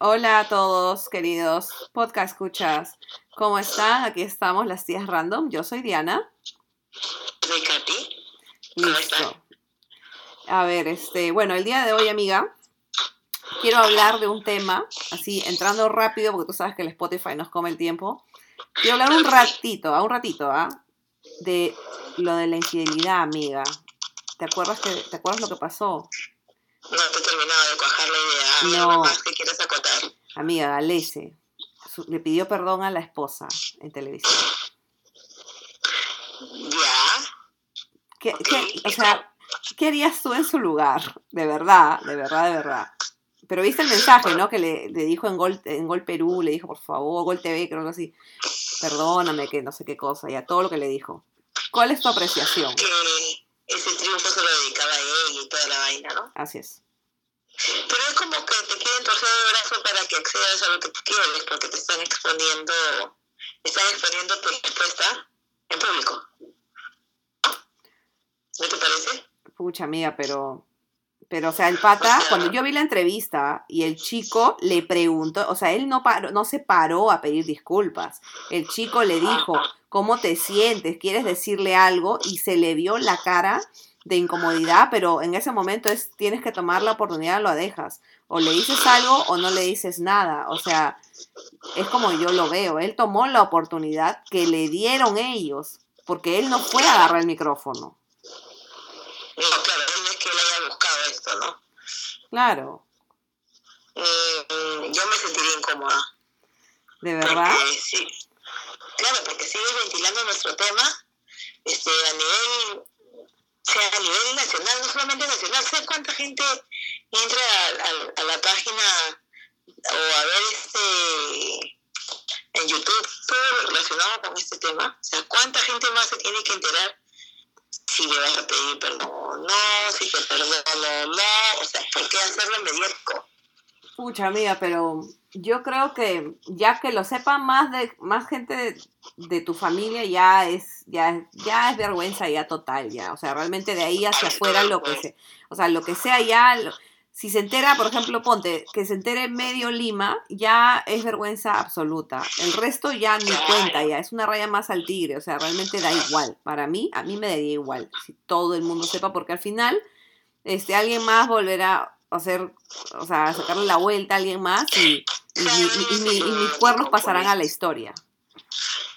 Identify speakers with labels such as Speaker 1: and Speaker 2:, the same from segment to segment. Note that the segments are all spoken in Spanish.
Speaker 1: Hola a todos, queridos podcast escuchas. ¿Cómo están? Aquí estamos, las tías random. Yo soy Diana.
Speaker 2: Soy Katy. ¿Cómo
Speaker 1: Listo.
Speaker 2: están?
Speaker 1: A ver, este, bueno, el día de hoy, amiga, quiero hablar de un tema, así entrando rápido, porque tú sabes que el Spotify nos come el tiempo. Quiero hablar un ratito, a un ratito, ¿ah? De lo de la infidelidad, amiga. ¿Te acuerdas que, te acuerdas lo que pasó?
Speaker 2: No te he terminado de cuajar la idea.
Speaker 1: No.
Speaker 2: ¿Algo más que acotar?
Speaker 1: Amiga, Galese le pidió perdón a la esposa en televisión.
Speaker 2: Ya.
Speaker 1: ¿Qué, qué- o sea, ¿qué harías tú en su lugar? De verdad, de verdad, de verdad. Pero viste el mensaje, ¿no? Que le, le dijo en Gol, en Gol Perú, le dijo, por favor, Gol TV, creo que así. Perdóname, que no sé qué cosa, ya todo lo que le dijo. ¿Cuál es tu apreciación?
Speaker 2: Que ese triunfo se lo dedicaba a ella y toda la vaina, ¿no?
Speaker 1: Así es.
Speaker 2: Pero es como que te quieren torcer el brazo para que accedas a lo que tú quieres, porque te están exponiendo, están exponiendo tu respuesta en público. ¿No? ¿No te parece?
Speaker 1: Pucha, amiga, pero. Pero, o sea, el pata, cuando yo vi la entrevista y el chico le preguntó, o sea, él no, paró, no se paró a pedir disculpas. El chico le dijo, ¿cómo te sientes? ¿Quieres decirle algo? Y se le vio la cara de incomodidad, pero en ese momento es, tienes que tomar la oportunidad, lo dejas. O le dices algo o no le dices nada. O sea, es como yo lo veo. Él tomó la oportunidad que le dieron ellos, porque él no fue a agarrar el micrófono.
Speaker 2: No, claro, no es que él haya buscado esto, ¿no?
Speaker 1: Claro,
Speaker 2: Mm, yo me sentiría incómoda.
Speaker 1: de verdad.
Speaker 2: Porque sí, claro, porque sigue ventilando nuestro tema este, a nivel, o sea, a nivel nacional, no solamente nacional. ¿Sabes cuánta gente entra a, a- a la página o a ver este en YouTube todo relacionado con este tema? O sea, ¿cuánta gente más se tiene que enterar si le vas a pedir perdón o no, si te perdono o no? O sea, ¿por qué hacerlo mediático?
Speaker 1: Pucha, amiga, pero yo creo que ya que lo sepa más de más gente de, de tu familia ya es ya ya es vergüenza ya total ya, o sea, realmente de ahí hacia afuera lo que se, o sea, lo que sea ya lo- si se entera, por ejemplo, ponte que se entere medio Lima, ya es vergüenza absoluta. El resto ya ni cuenta, ya es una raya más al tigre, o sea, realmente da igual. Para mí, a mí me daría igual si todo el mundo sepa, porque al final, este, alguien más volverá a hacer, o sea, a sacarle la vuelta a alguien más y, y, mi- y mi- y mis cuernos pasarán a la historia.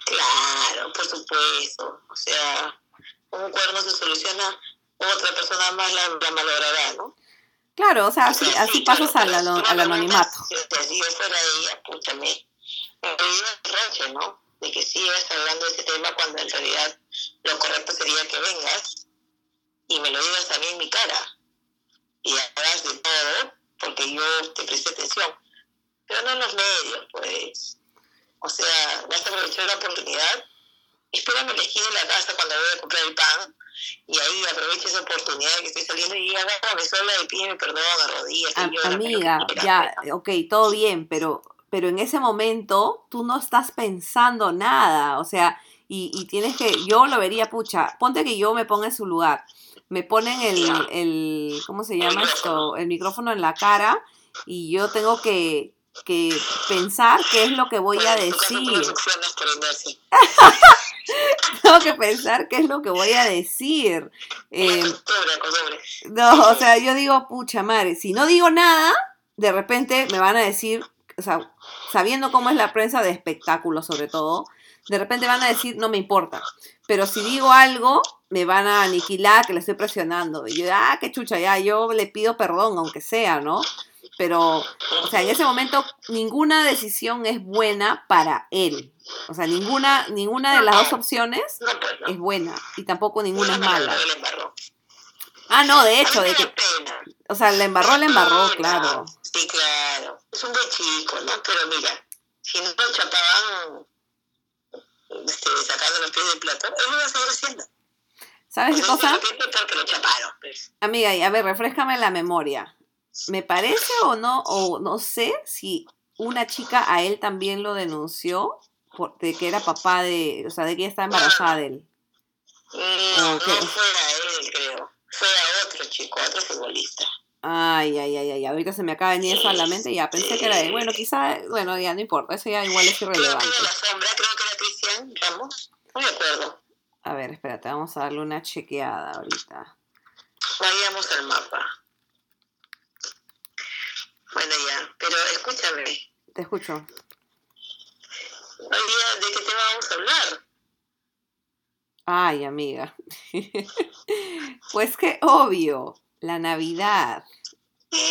Speaker 2: Claro, por supuesto. O sea, un cuerno se soluciona, otra persona más la, la malogrará, ¿no?
Speaker 1: Claro, o sea, así,
Speaker 2: Sí,
Speaker 1: así pasas al, al
Speaker 2: no
Speaker 1: anonimato.
Speaker 2: Si yo fuera ella, púchame. Me reproche, ¿no? De que sigas hablando de ese tema cuando en realidad lo correcto sería que vengas y me lo digas a mí en mi cara. Y hagas de todo porque yo te presté atención. Pero no en los medios, pues. O sea, vas a aprovechar la oportunidad. Espérame la esquina de la casa cuando voy a comprar el pan. Y ahí aprovecha esa oportunidad que estoy saliendo y hágame sola y pídeme perdón a rodillas. y
Speaker 1: A-
Speaker 2: llora,
Speaker 1: amiga, ya, ok, todo bien, pero, pero en ese momento tú no estás pensando nada, o sea, y, y tienes que, yo lo vería, pucha, ponte que yo me ponga en su lugar, me ponen el, el ¿cómo se llama esto? El micrófono en la cara y yo tengo que, que pensar qué es lo que voy a
Speaker 2: Bueno, no
Speaker 1: decir, tengo que pensar qué es lo que voy a decir. Eh,
Speaker 2: costumbre.
Speaker 1: No, o sea, yo digo, pucha madre, si no digo nada, de repente me van a decir, o sea, sabiendo cómo es la prensa de espectáculos sobre todo, de repente van a decir, no me importa. Pero si digo algo, me van a aniquilar que le estoy presionando. Y yo, ah, qué chucha, ya, yo le pido perdón, aunque sea, ¿no? Pero, o sea, en ese momento ninguna decisión es buena para él. O sea, ninguna, ninguna de las dos opciones
Speaker 2: No, pues no.
Speaker 1: es buena y tampoco ninguna es mala. Ah, no, de hecho, de que, o sea, la embarró, la embarró, claro.
Speaker 2: Sí, claro. Es un buen chico, ¿no? Pero mira, si no lo chapaban este, sacando los pies del plato, él lo iba a seguir haciendo.
Speaker 1: ¿Sabes qué cosa?
Speaker 2: porque lo chaparon, pues.
Speaker 1: Amiga, y a ver, refrescame la memoria. Me parece o no, o no sé si una chica a él también lo denunció por, de que era papá de, o sea, de que ella estaba embarazada de él.
Speaker 2: No,
Speaker 1: Ok.
Speaker 2: no fue a él, creo. Fue a otro chico, a otro futbolista.
Speaker 1: Ay, ay, ay, ay, ahorita se me acaba de venir eso a la mente, ya pensé que era de, bueno, quizá, bueno, ya no importa, eso ya igual es
Speaker 2: Creo
Speaker 1: irrelevante.
Speaker 2: que era la sombra, creo que era Cristian Ramos. No me acuerdo.
Speaker 1: A ver, espérate, vamos a darle una chequeada ahorita.
Speaker 2: Vayamos al mapa. Bueno, ya, pero escúchame.
Speaker 1: Te escucho.
Speaker 2: ¿de qué tema vamos a hablar?
Speaker 1: Ay, amiga. pues que obvio, la Navidad.
Speaker 2: Nos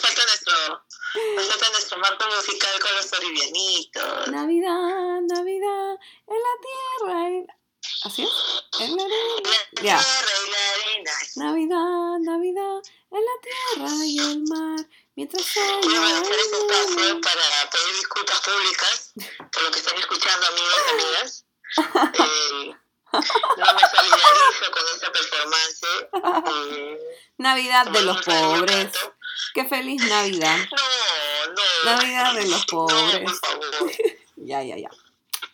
Speaker 2: falta nuestro, nos falta nuestro marco musical con los bolivianitos.
Speaker 1: Navidad, Navidad, en la tierra. en- ¿Así es? En la arena.
Speaker 2: La
Speaker 1: Ya.
Speaker 2: tierra y la arena.
Speaker 1: Navidad, Navidad, en la tierra y el mar. Mientras
Speaker 2: Quiero
Speaker 1: haya
Speaker 2: aprovechar este espacio para pedir disculpas públicas por lo que están escuchando, amigos y amigas. Eh, no me solidarizo con esta performance. Eh,
Speaker 1: Navidad de los pobres. Qué feliz Navidad.
Speaker 2: No, no.
Speaker 1: Navidad de los
Speaker 2: No,
Speaker 1: pobres.
Speaker 2: por favor.
Speaker 1: Ya, ya, ya.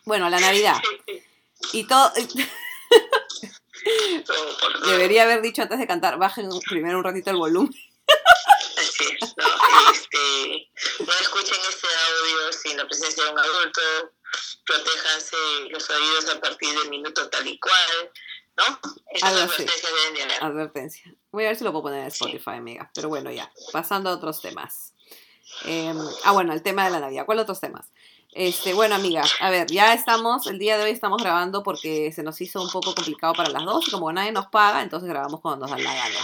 Speaker 1: Bueno, la Navidad. Y todo. Debería haber dicho antes de cantar, bajen primero un ratito el volumen.
Speaker 2: Así es, ¿no? Este, no escuchen este audio sin la presencia de un adulto, protéjanse los oídos a partir del minuto tal y cual, ¿no? Esas advertencias deben de haber.
Speaker 1: Advertencia. Voy a ver si lo puedo poner en Spotify, amiga. Pero bueno, ya. Pasando a otros temas. Eh, ah, bueno, el tema de la Navidad. ¿Cuáles otros temas? Este, bueno, amiga, a ver, ya estamos, el día de hoy estamos grabando porque se nos hizo un poco complicado para las dos y como nadie nos paga, entonces grabamos cuando nos da la gana.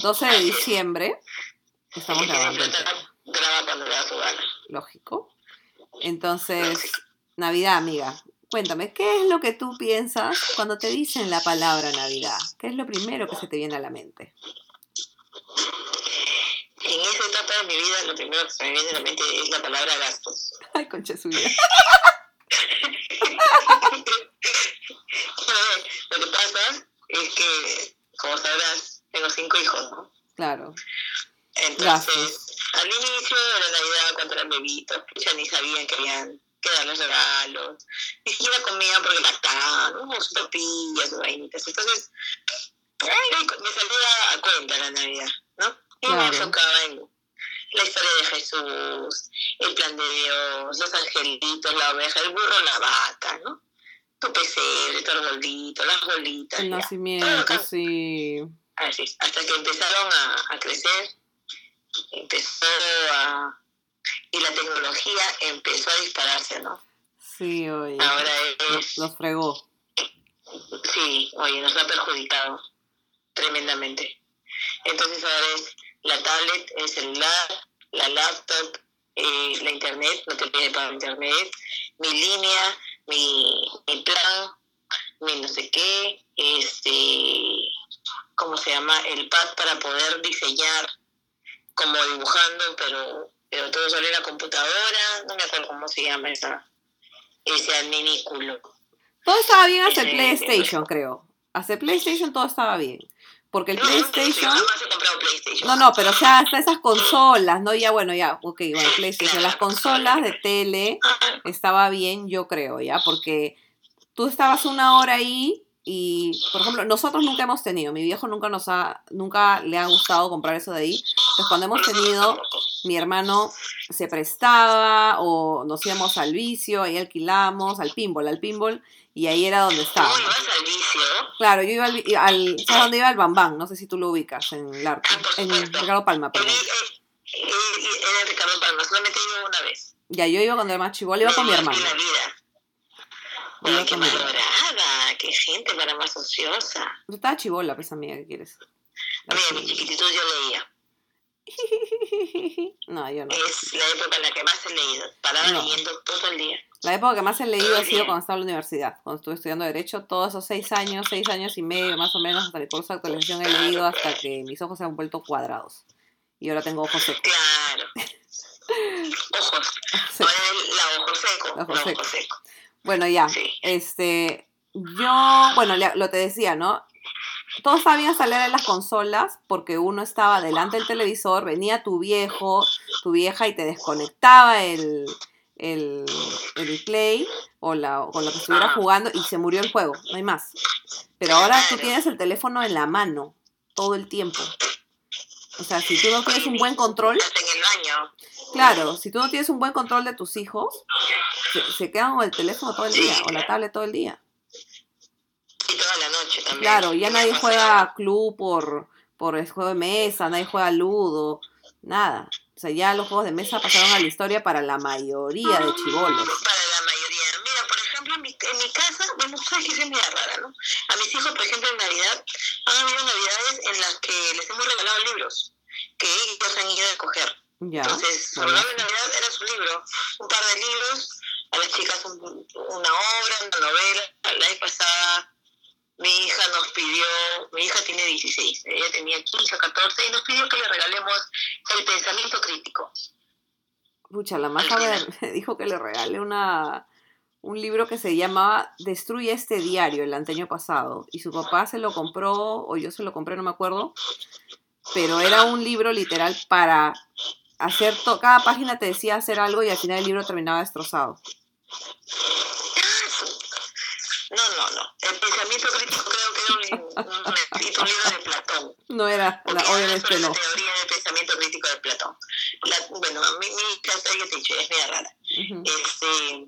Speaker 1: 12 de diciembre, estamos grabando el
Speaker 2: plata,
Speaker 1: tema,
Speaker 2: graba cuando le da su gana.
Speaker 1: lógico. Entonces, Navidad, amiga, cuéntame, ¿qué es lo que tú piensas cuando te dicen la palabra Navidad? ¿Qué es lo primero que se te viene a la mente?
Speaker 2: De mi vida, lo primero que se me viene a la mente es la palabra gastos.
Speaker 1: Ay, concha su vida.
Speaker 2: lo que pasa es que, como sabrás, tengo cinco hijos, ¿no?
Speaker 1: Claro.
Speaker 2: Entonces, al inicio de la Navidad, cuando eran bebitos, ya ni sabían que habían que darles regalos, ni siquiera comían porque lactaban, ¿no? Sus tortillas, sus vainitas. Entonces, ay, me salía a cuenta la Navidad, ¿no? Y me
Speaker 1: Claro.
Speaker 2: enfocaba en la historia de Jesús, el plan de Dios, los angelitos, la oveja, el burro, la vaca, ¿no? Tu pesebre, tu arbolito, las bolitas.
Speaker 1: El
Speaker 2: ya.
Speaker 1: nacimiento, sí.
Speaker 2: Así es, hasta que empezaron a, a crecer, empezó a... Y la tecnología empezó a dispararse, ¿no?
Speaker 1: Sí, oye.
Speaker 2: Ahora
Speaker 1: Los,
Speaker 2: es...
Speaker 1: los fregó.
Speaker 2: Sí, oye, nos ha perjudicado tremendamente. Entonces ahora es la tablet, el celular, la laptop, eh, la internet, no te pide para internet, mi línea, mi, mi plan, mi no sé qué, este, ¿cómo se llama? El pad para poder diseñar como dibujando, pero, pero todo solo en la computadora, no me acuerdo cómo se llama esa, ese adminículo.
Speaker 1: Todo estaba bien
Speaker 2: Ese-
Speaker 1: PlayStation, creo. El PlayStation todo estaba bien. Porque el
Speaker 2: No,
Speaker 1: PlayStation...
Speaker 2: jamás he comprado PlayStation.
Speaker 1: No, no, pero o sea, hasta esas consolas, ¿no? Ya, bueno, ya, ok, bueno, PlayStation. Las consolas de tele estaba bien, yo creo, ¿ya? Porque tú estabas una hora ahí y, por ejemplo, nosotros nunca hemos tenido, mi viejo nunca nos ha, nunca le ha gustado comprar eso de ahí. Entonces, cuando hemos tenido, mi hermano se prestaba o nos íbamos al vicio, ahí alquilamos, al pinball, al pinball, y ahí era donde
Speaker 2: ¿Cómo
Speaker 1: estábamos.
Speaker 2: ibas al vicio?
Speaker 1: Claro, yo iba al, al ¿sabes dónde iba? Al Bambán, no sé si tú lo ubicas, en el arte,
Speaker 2: Ah,
Speaker 1: en. Ricardo Palma, perdón.
Speaker 2: él, él- era Ricardo Palma, solamente iba una vez.
Speaker 1: Ya, yo iba cuando era más chivola, iba con mi hermano.
Speaker 2: la vida.
Speaker 1: Yo iba
Speaker 2: Ay, qué malograda, qué gente para más ociosa.
Speaker 1: Yo estaba chivola, pues amiga, ¿qué quieres?
Speaker 2: A mí, a mi chiquititud yo leía.
Speaker 1: No, yo no.
Speaker 2: Es la época en la que más he leído. Paraba
Speaker 1: No.
Speaker 2: leyendo todo el día.
Speaker 1: La época que más he leído ha sido cuando estaba en la universidad, cuando estuve estudiando Derecho, todos esos seis años, seis años y medio más o menos, hasta el curso de actualización he leído hasta que mis ojos se han vuelto cuadrados. Y ahora tengo ojos secos.
Speaker 2: Claro. Ojos.
Speaker 1: Sí.
Speaker 2: Ahora la ojo seco.
Speaker 1: La ojo
Speaker 2: la
Speaker 1: seco.
Speaker 2: ojo seco.
Speaker 1: Bueno, ya.
Speaker 2: Sí.
Speaker 1: Este, yo, bueno, lo te decía, ¿no? Todos sabían salir de las consolas porque uno estaba delante del televisor, venía tu viejo, tu vieja y te desconectaba el, el, el play o, la, o con lo que estuviera
Speaker 2: Ah.
Speaker 1: jugando y se murió el juego, no hay más. Pero ahora tú tienes el teléfono en la mano todo el tiempo. O sea, si tú no tienes un buen control, claro, si tú no tienes un buen control de tus hijos, se, se quedan con el teléfono todo el día o la tablet todo el día.
Speaker 2: Y toda la noche también.
Speaker 1: Claro, ya nadie juega club por, por el juego de mesa, nadie juega ludo, nada. Sea, ya los juegos de mesa pasaron a la historia para la mayoría de chivolos.
Speaker 2: Para la mayoría. Mira, por ejemplo, en mi, en mi casa, bueno, tú sabes que es media rara, ¿no? A mis hijos, por ejemplo, en Navidad, han habido Navidades en las que les hemos regalado libros que ellos han ido a escoger.
Speaker 1: Ya.
Speaker 2: Entonces, su regalo de Navidad era su libro, un par de libros, a las chicas un- una obra, una novela. La vez pasada mi hija nos pidió, mi hija tiene 16, ella tenía 15 o 14 y nos pidió que le regalemos el pensamiento crítico.
Speaker 1: Pucha, la maja me, me dijo que le regalé una, un libro que se llamaba Destruye este diario el año pasado. Y su papá se lo compró, o yo se lo compré, no me acuerdo. Pero era un libro literal para hacer, cada página te decía hacer algo y al final el libro terminaba destrozado.
Speaker 2: No, no, no. El pensamiento crítico creo que era un, un, un libro de Platón.
Speaker 1: No era, la- obviamente no.
Speaker 2: la teoría del pensamiento crítico de Platón. La- bueno, mi, mi casa, ya te he dicho, es media rara.
Speaker 1: Ujú.
Speaker 2: Este,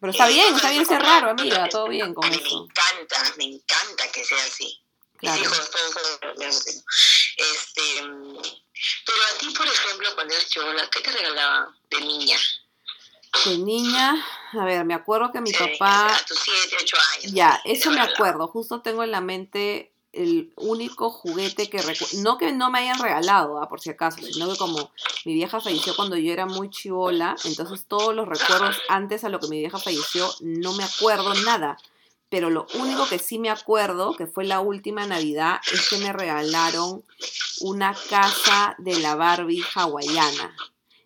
Speaker 1: Pero está
Speaker 2: eh,
Speaker 1: bien, está bien ser raro, amiga, todo bien con
Speaker 2: mí Me
Speaker 1: eso.
Speaker 2: encanta, me encanta que sea así. Mis
Speaker 1: Claro.
Speaker 2: hijos todos son medio así. Este, mm, pero a ti, por ejemplo, cuando eras chivola, ¿qué te regalaban de niña?
Speaker 1: De niña, a ver, me acuerdo que mi
Speaker 2: Sí,
Speaker 1: papá
Speaker 2: A tus 7, 8 años.
Speaker 1: Ya,
Speaker 2: ¿qué te
Speaker 1: eso me acuerdo. Justo tengo en la mente el único juguete que recuerdo. No que no me hayan regalado, ah, por si acaso, sino que como mi vieja falleció cuando yo era muy chivola, entonces todos los recuerdos antes a lo que mi vieja falleció no me acuerdo nada. Pero lo único que sí me acuerdo, que fue la última Navidad, es que me regalaron una casa de la Barbie hawaiana.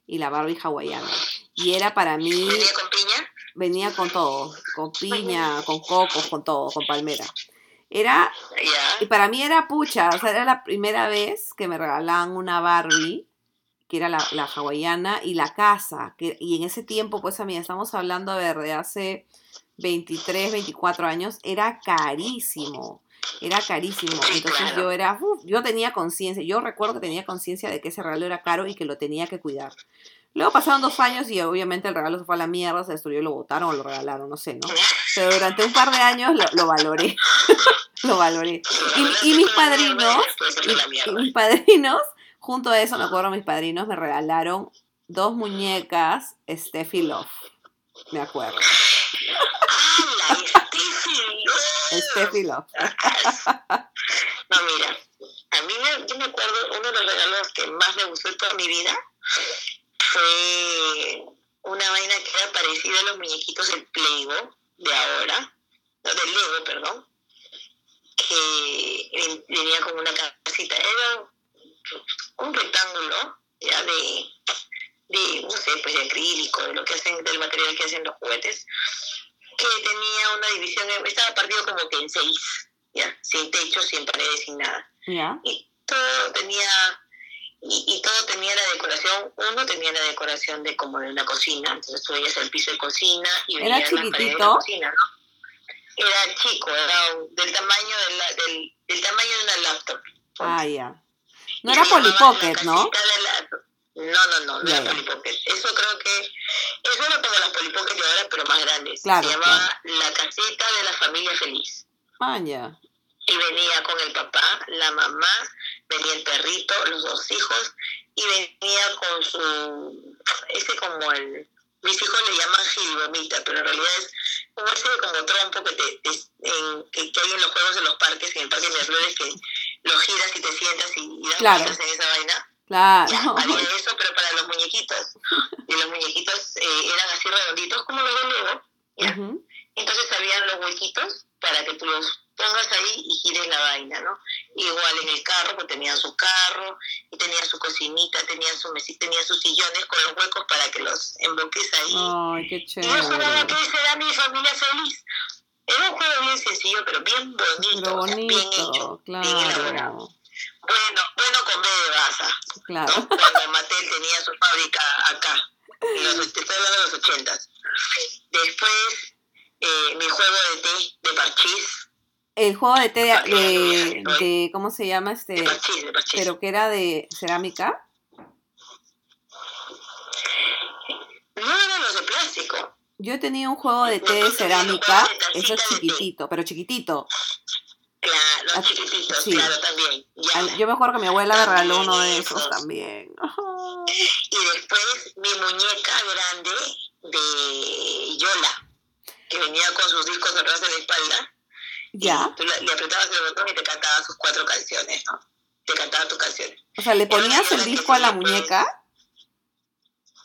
Speaker 1: Y la Barbie hawaiana. Y era para mí
Speaker 2: ¿Venía con piña?
Speaker 1: venía con todo, con piña, con cocos, con todo, con palmera. Era, y para mí era pucha, o sea, era la primera vez que me regalaban una Barbie, que era la, la hawaiana, y la casa, que, y en ese tiempo, pues, amiga, estamos hablando, a ver, de hace 23, 24 años, era carísimo, era carísimo. Entonces
Speaker 2: claro.
Speaker 1: yo era, uf, yo tenía conciencia, yo recuerdo que tenía conciencia de que ese regalo era caro y que lo tenía que cuidar. Luego pasaron dos años y obviamente el regalo se fue a la mierda, se destruyó, lo botaron o lo regalaron, no sé, ¿no? Pero durante un par de años lo, lo valoré. lo valoré. Y, y mis padrinos, y, mis padrinos, junto a eso, me acuerdo, mis padrinos me regalaron dos muñecas Steffi Love. Me acuerdo.
Speaker 2: Steffi Love! No, mira, a mí me, yo me acuerdo, uno de los regalos que más me gustó de toda mi vida fue una vaina que era parecida a los muñequitos del Playbo de ahora, no, del Lego, perdón, que ven- venía con una casita, era un rectángulo ya de, de, no sé, pues de acrílico, de lo que hacen, del material que hacen los juguetes, que tenía una división, estaba partido como que en seis, ya, sin techo, sin paredes, sin nada
Speaker 1: ¿Ya?
Speaker 2: y todo tenía y, y todo tenía la decoración uno tenía la decoración de como de una cocina entonces tú veías el piso de cocina y
Speaker 1: ¿Era
Speaker 2: veías las paredes de la cocina ¿no? era chico era un- del tamaño de la, del, del tamaño de una laptop
Speaker 1: Ah, ya. No
Speaker 2: Y
Speaker 1: era
Speaker 2: se llamaba
Speaker 1: Polly
Speaker 2: la
Speaker 1: Pocket, ¿no?
Speaker 2: la- no no no no era
Speaker 1: ya.
Speaker 2: Polly Pocket eso creo que eso era como las Polly Pocket de ahora pero más grandes
Speaker 1: Claro,
Speaker 2: se llamaba la casita de la familia feliz
Speaker 1: Ah, ya.
Speaker 2: y venía con el papá, la mamá, venía el perrito, los dos hijos, y venía con su, ese como el, mis hijos le llaman gilbomita, pero en realidad es como ese como trompo que, te, te- en- que, que hay en los juegos de los parques, en el parque de Miraflores, que lo giras y te sientas y, y das
Speaker 1: Claro.
Speaker 2: en esa vaina.
Speaker 1: Claro.
Speaker 2: Ya, había eso, pero para los muñequitos. Y los muñequitos eh, eran así redonditos como los de Lego, ¿ya?
Speaker 1: Ujú.
Speaker 2: Entonces habían los huequitos para que tú los pongas ahí y gires la vaina, ¿no? Igual en el carro, pues tenían su carro, y tenían su cocinita, tenían su mesita, tenían sus sillones con los huecos para que los emboques ahí.
Speaker 1: Ay, qué
Speaker 2: y yo jugaba
Speaker 1: chévere.
Speaker 2: que esa era mi familia feliz. Era un juego bien sencillo, pero bien bonito,
Speaker 1: Pero
Speaker 2: o sea, bien hecho,
Speaker 1: bonito,
Speaker 2: bien elaborado.
Speaker 1: claro.
Speaker 2: Bueno, bueno con B de baza,
Speaker 1: Claro.
Speaker 2: ¿no? Cuando Mattel tenía su fábrica acá, los, estoy hablando de los ochentas. Después, eh, mi juego de té, de parchís,
Speaker 1: El juego de té de, ¿cómo se llama este?
Speaker 2: De parchís, de parchís.
Speaker 1: Pero que era de cerámica.
Speaker 2: No eran los de plástico.
Speaker 1: Yo tenía un juego de té de cerámica, eso es chiquitito, pero chiquitito.
Speaker 2: Claro,
Speaker 1: Ah,
Speaker 2: los chiquititos,
Speaker 1: sí.
Speaker 2: claro, también. Ya.
Speaker 1: Yo me acuerdo que mi abuela me regaló uno de esos
Speaker 2: esos.
Speaker 1: también.
Speaker 2: Y después mi muñeca grande de Yola, que venía con sus discos atrás de la espalda.
Speaker 1: Ya.
Speaker 2: Tú le, le apretabas el botón y te cantaba sus cuatro canciones, ¿no? Te cantaba tus canciones.
Speaker 1: O sea, ¿le ponías el disco a la muñeca?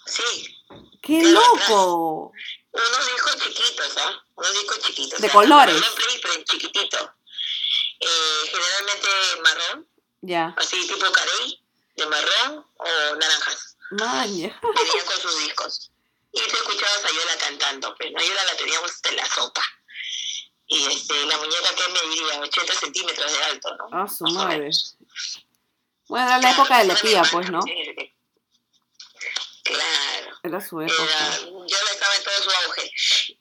Speaker 2: Sí,
Speaker 1: ¡Qué loco!
Speaker 2: unos discos chiquitos, ¿ah? Unos discos chiquitos.
Speaker 1: De
Speaker 2: o sea,
Speaker 1: colores.
Speaker 2: play, pero chiquitito. Eh, generalmente marrón,
Speaker 1: Ya.
Speaker 2: así tipo carey, de marrón o naranjas.
Speaker 1: Maña.
Speaker 2: Venían con sus discos. Y tú escuchabas a Yola cantando, pues ¿no? Yola la teníamos en la sopa. Y este, la muñeca que me diría 80 centímetros de alto, ¿no?
Speaker 1: Ah, su madre. Bueno, era la
Speaker 2: Claro,
Speaker 1: época de la tía, pues, ¿no?
Speaker 2: Claro.
Speaker 1: Era su
Speaker 2: Era,
Speaker 1: época.
Speaker 2: Yola estaba en todo su auge.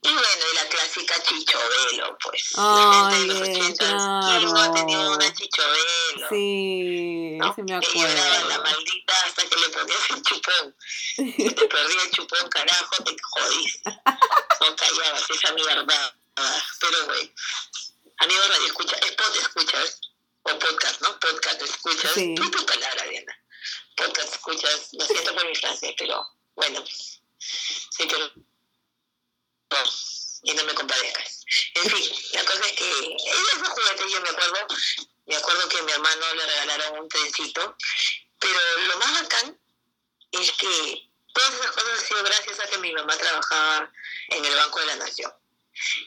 Speaker 2: Y bueno, y la clásica Chichovelo, pues.
Speaker 1: Ay,
Speaker 2: la gente de los
Speaker 1: eh,
Speaker 2: 80, ¿quién no ha tenido
Speaker 1: claro.
Speaker 2: una Chichovelo?
Speaker 1: Sí,
Speaker 2: ¿no?
Speaker 1: sí me
Speaker 2: Que lloraba la
Speaker 1: acuerdo.
Speaker 2: maldita hasta que le ponías el chupón. Te perdí el chupón, carajo, te jodiste. No callabas esa mierda. Pero bueno, amigos radio escucha, spot escuchas, o podcast, ¿no? Podcast escuchas.
Speaker 1: Sí.
Speaker 2: No tu palabra, Diana. Podcast escuchas, lo siento por mi frase, pero bueno, sí, no, y no me compadezcas. En fin, la cosa es que esos juguetes yo me acuerdo, me acuerdo que a mi hermano le regalaron un trencito, pero lo más bacán es que todas esas cosas han sido gracias a que mi mamá trabajaba en el Banco de la Nación.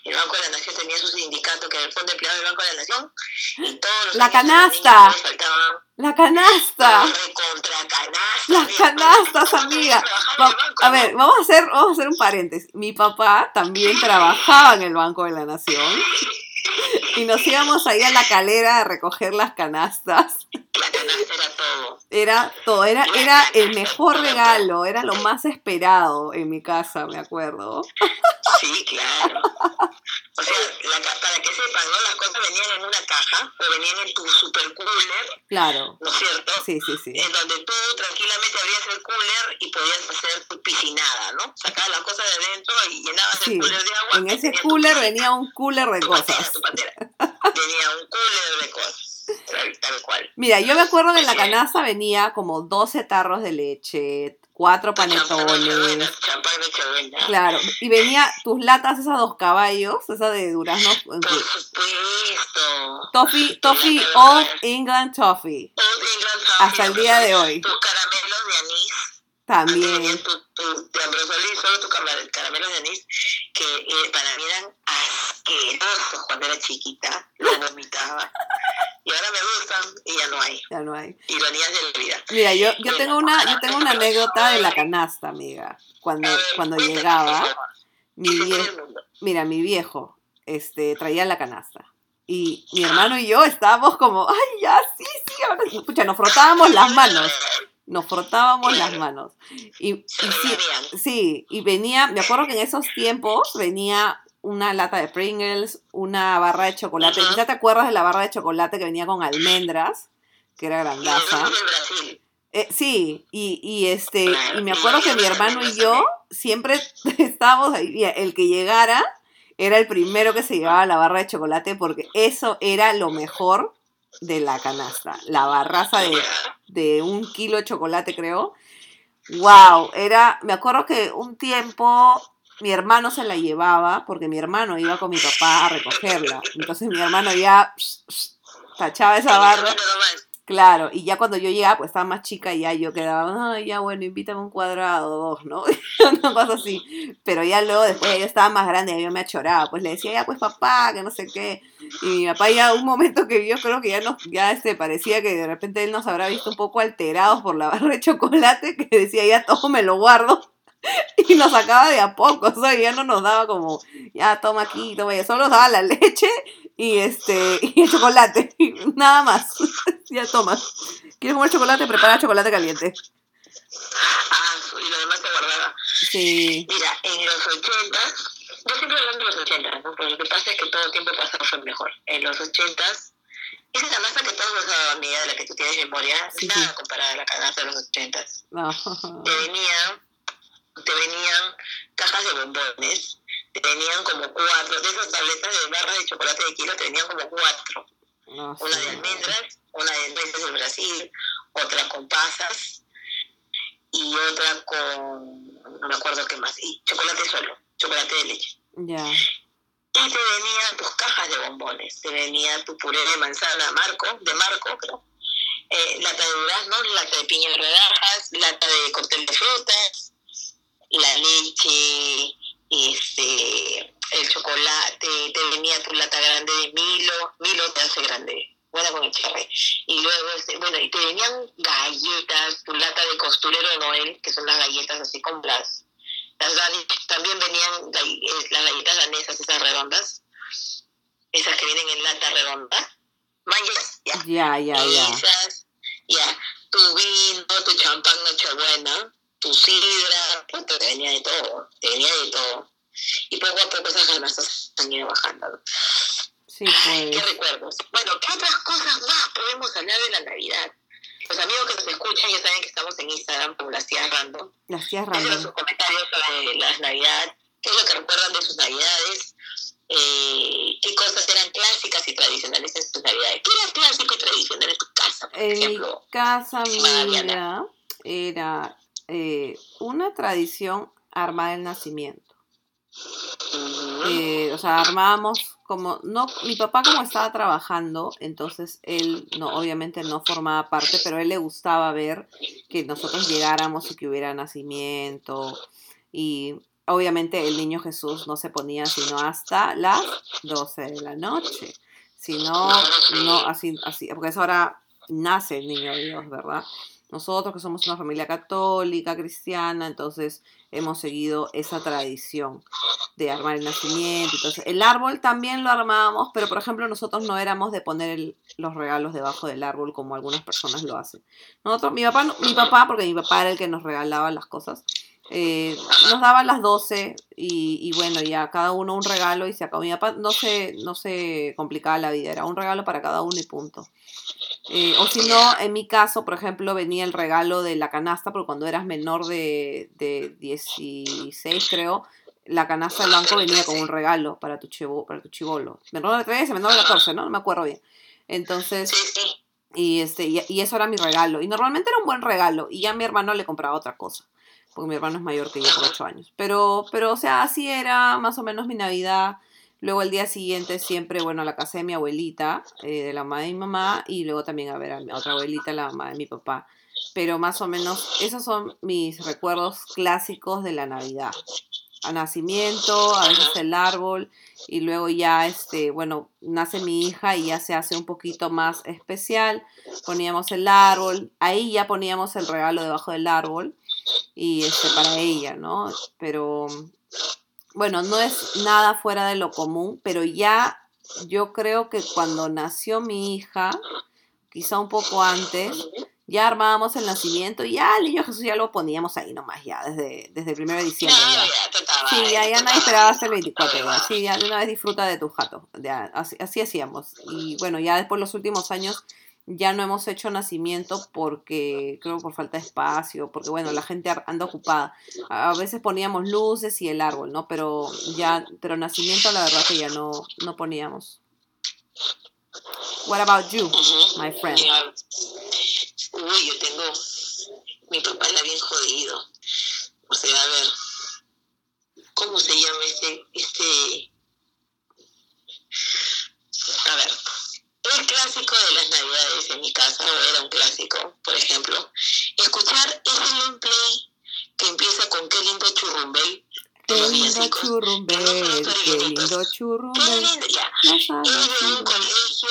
Speaker 2: El Banco de la Nación tenía su sindicato, que era el Fondo de Empleados del Banco de la Nación, y todos los
Speaker 1: La canasta.
Speaker 2: faltaban
Speaker 1: La canasta.
Speaker 2: recontra canasta.
Speaker 1: Las canastas,
Speaker 2: ¿Cómo te
Speaker 1: amiga.
Speaker 2: a
Speaker 1: Va- ver, vamos a hacer, vamos a hacer un paréntesis. Mi papá también trabajaba en el Banco de la Nación y nos íbamos ahí a la calera a recoger las canastas.
Speaker 2: La canasta era todo.
Speaker 1: Era todo, era, era el mejor regalo, era lo más esperado en mi casa, me acuerdo.
Speaker 2: Sí, claro. O sea, la para que sepan, ¿no? Las cosas venían en una caja o venían en tu super cooler,
Speaker 1: Claro,
Speaker 2: ¿no es cierto?
Speaker 1: sí, sí, sí.
Speaker 2: En donde tú tranquilamente abrías el cooler y podías hacer tu piscinada, ¿no? Sacabas las cosas de adentro y llenabas
Speaker 1: Sí,
Speaker 2: el cooler de agua.
Speaker 1: En ese cooler venía un cooler de
Speaker 2: tu
Speaker 1: cosas.
Speaker 2: tu. Tenía un cooler de cosas. Tal, tal cual.
Speaker 1: Mira, yo me acuerdo que en la canasta venía como 12 tarros de leche, cuatro
Speaker 2: Champán
Speaker 1: panetones, claro, y venía tus latas, esas dos caballos, esas de durazno,
Speaker 2: Por supuesto.
Speaker 1: toffee, toffee, Old. England Toffee,
Speaker 2: Old England
Speaker 1: hasta el día de hoy,
Speaker 2: Tus caramelos de anís.
Speaker 1: También.
Speaker 2: venían tu, tu, de Ambrosoli, solo tus cara- caramelos de anís, que eh, para mí eran asquerosos cuando era chiquita. Lo vomitaba. Y ahora me gustan y ya no hay.
Speaker 1: Ya no hay.
Speaker 2: Ironías de la vida.
Speaker 1: Mira, yo, yo tengo una, yo tengo una anécdota de la canasta, amiga. Cuando, cuando llegaba, mi
Speaker 2: ¿Qué se
Speaker 1: viejo, mira, mi viejo, este, traía la canasta. Y mi hermano y yo estábamos como, ay, ya, sí, sí, ahora. Pucha, nos frotábamos las manos, nos frotábamos las manos. Y, sí, y venía, me acuerdo que en esos tiempos venía una lata de Pringles, una barra de chocolate.
Speaker 2: Ajá.
Speaker 1: Quizá te acuerdas de la barra de chocolate que venía con almendras, que era grandaza.
Speaker 2: Brasil.
Speaker 1: Eh, sí, y, y este, y me acuerdo que mi hermano y yo siempre estábamos ahí, el que llegara era el primero que se llevaba la barra de chocolate porque eso era lo mejor de la canasta, la barraza de, de un kilo de chocolate creo. Wow, era, me acuerdo que un tiempo mi hermano se la llevaba porque mi hermano iba con mi papá a recogerla, entonces mi hermano ya tachaba esa barra. Claro, y ya cuando yo llegaba, pues estaba más chica y ya yo quedaba, ay, ya bueno, invítame un cuadrado, dos, ¿no? Una cosa así. Pero ya luego, después yo estaba más grande, ya yo me achoraba, pues le decía, ya pues papá, que no sé qué. Y mi papá ya un momento que yo creo que ya nos, ya este, parecía que de repente él nos habrá visto un poco alterados por la barra de chocolate, que decía, ya todo me lo guardo. Y nos sacaba de a poco, o sea, ya no nos daba como, ya toma aquí, toma, ya solo nos daba la leche y este y el chocolate, nada más. ya toma. ¿Quieres comer chocolate? Prepara chocolate caliente.
Speaker 2: Ah, y lo demás se guardaba.
Speaker 1: Sí.
Speaker 2: Mira, en los 80, yo siempre hablando de los 80, ¿no? Pero lo que pasa es que todo el tiempo pasado fue mejor. En los 80 esa canasta que todos nos a amiga de la que tú tienes memoria, sí, nada comparada a la canasta de los 80 no. Te venían, te venían cajas de bombones, te venían como cuatro, de esas tabletas de barras de chocolate de kilo, te venían como cuatro. una de almendras, una de nueces del Brasil, otra con pasas y otra con, no me acuerdo qué más, y chocolate solo, chocolate de leche. Ya. Y te venían tus cajas de bombones, te venía tu puré de manzana Marco, de Marco, creo, eh, lata de durazno, lata de piña en rodajas, lata de cóctel de frutas, la leche, este, el chocolate, te venía tu lata grande de Milo, Milo te hace grande, buena con el cherry. Y luego, este, bueno, y te venían galletas, tu lata de costurero de Noel, que son las galletas así con las las también venían eh, las galletas danesas, esas redondas, esas que vienen en lata redonda. Mangas, ya.
Speaker 1: Ya, ya, ya.
Speaker 2: Esas, ya. Tu vino, tu champán nochebuena, tu sidra, te venía de todo, te venía de todo. Y poco a poco esas ganas han ido bajando. Sí, pues. qué recuerdos. Bueno, ¿qué otras cosas más podemos hablar de la Navidad? Los amigos que nos escuchan ya saben que estamos en Instagram como las tías random.
Speaker 1: Las tías random.
Speaker 2: sus comentarios sobre las Navidades, qué es lo que recuerdan de sus Navidades, eh, qué cosas eran clásicas y tradicionales en sus Navidades. ¿Qué era clásico y tradicional en tu casa, por
Speaker 1: en
Speaker 2: ejemplo?
Speaker 1: mi casa mía era eh, una tradición armar el nacimiento. Eh, o sea, armábamos como, no, mi papá como estaba trabajando, entonces él no, obviamente no formaba parte, pero él le gustaba ver que nosotros llegáramos y que hubiera nacimiento. Y obviamente el niño Jesús no se ponía sino hasta las 12 de la noche. Si no, no, así, así, porque es ahora nace el niño Dios, ¿verdad? Nosotros que somos una familia católica, cristiana, entonces hemos seguido esa tradición de armar el nacimiento. Entonces, el árbol también lo armábamos, pero por ejemplo nosotros no éramos de poner los regalos debajo del árbol como algunas personas lo hacen. Nosotros, mi papá, mi papá, porque mi papá era el que nos regalaba las cosas, eh, nos daba las 12 y, bueno, ya cada uno un regalo y se acabó. Mi papá no se, no se complicaba la vida, era un regalo para cada uno y punto. Eh, o si no, en mi caso, por ejemplo, venía el regalo de la canasta, porque cuando eras menor de, de 16, creo, la canasta del banco venía con un regalo para tu, chivo, para tu chivolo. Menor de 13, menor de 14, ¿no? No me acuerdo bien. Entonces, y, este, y, eso era mi regalo. Y normalmente era un buen regalo. Y ya mi hermano le compraba otra cosa. Porque mi hermano es mayor que yo por 8 años. Pero, pero, o sea, así era más o menos mi Navidad. Luego el día siguiente siempre, bueno, a la casa de mi abuelita, eh, de la mamá de mi mamá, y luego también a ver a mi otra abuelita, la mamá de mi papá. Pero más o menos, esos son mis recuerdos clásicos de la Navidad. A nacimiento, a veces el árbol, y luego ya, este, bueno, nace mi hija y ya se hace un poquito más especial. Poníamos el árbol, ahí ya poníamos el regalo debajo del árbol, y este, para ella, ¿no? Pero bueno, no es nada fuera de lo común, pero ya yo creo que cuando nació mi hija, quizá un poco antes, ya armábamos el nacimiento y ya el niño Jesús ya lo poníamos ahí nomás, ya, desde, desde el 1 de diciembre. sí, ya, ya nadie esperaba hasta el 24, Sí, ya de una vez disfruta de tu jato. así, así hacíamos. Y bueno, ya después los últimos años ya no hemos hecho nacimiento porque creo por falta de espacio, porque bueno, la gente anda ocupada. A veces poníamos luces y el árbol, ¿no? Pero ya, pero nacimiento la verdad que ya no, no poníamos. What about you, my friend?
Speaker 2: Uy, yo tengo, mi papá era bien jodido. O sea, a ver, ¿cómo se llama este, este, a ver, el clásico de las navidades en mi casa, o era un clásico, por ejemplo, escuchar ese long play que empieza con qué lindo churrumbel.
Speaker 1: Qué lindo churrumbel, qué lindo churrumbel. Qué lindo,
Speaker 2: ya. Es de un colegio,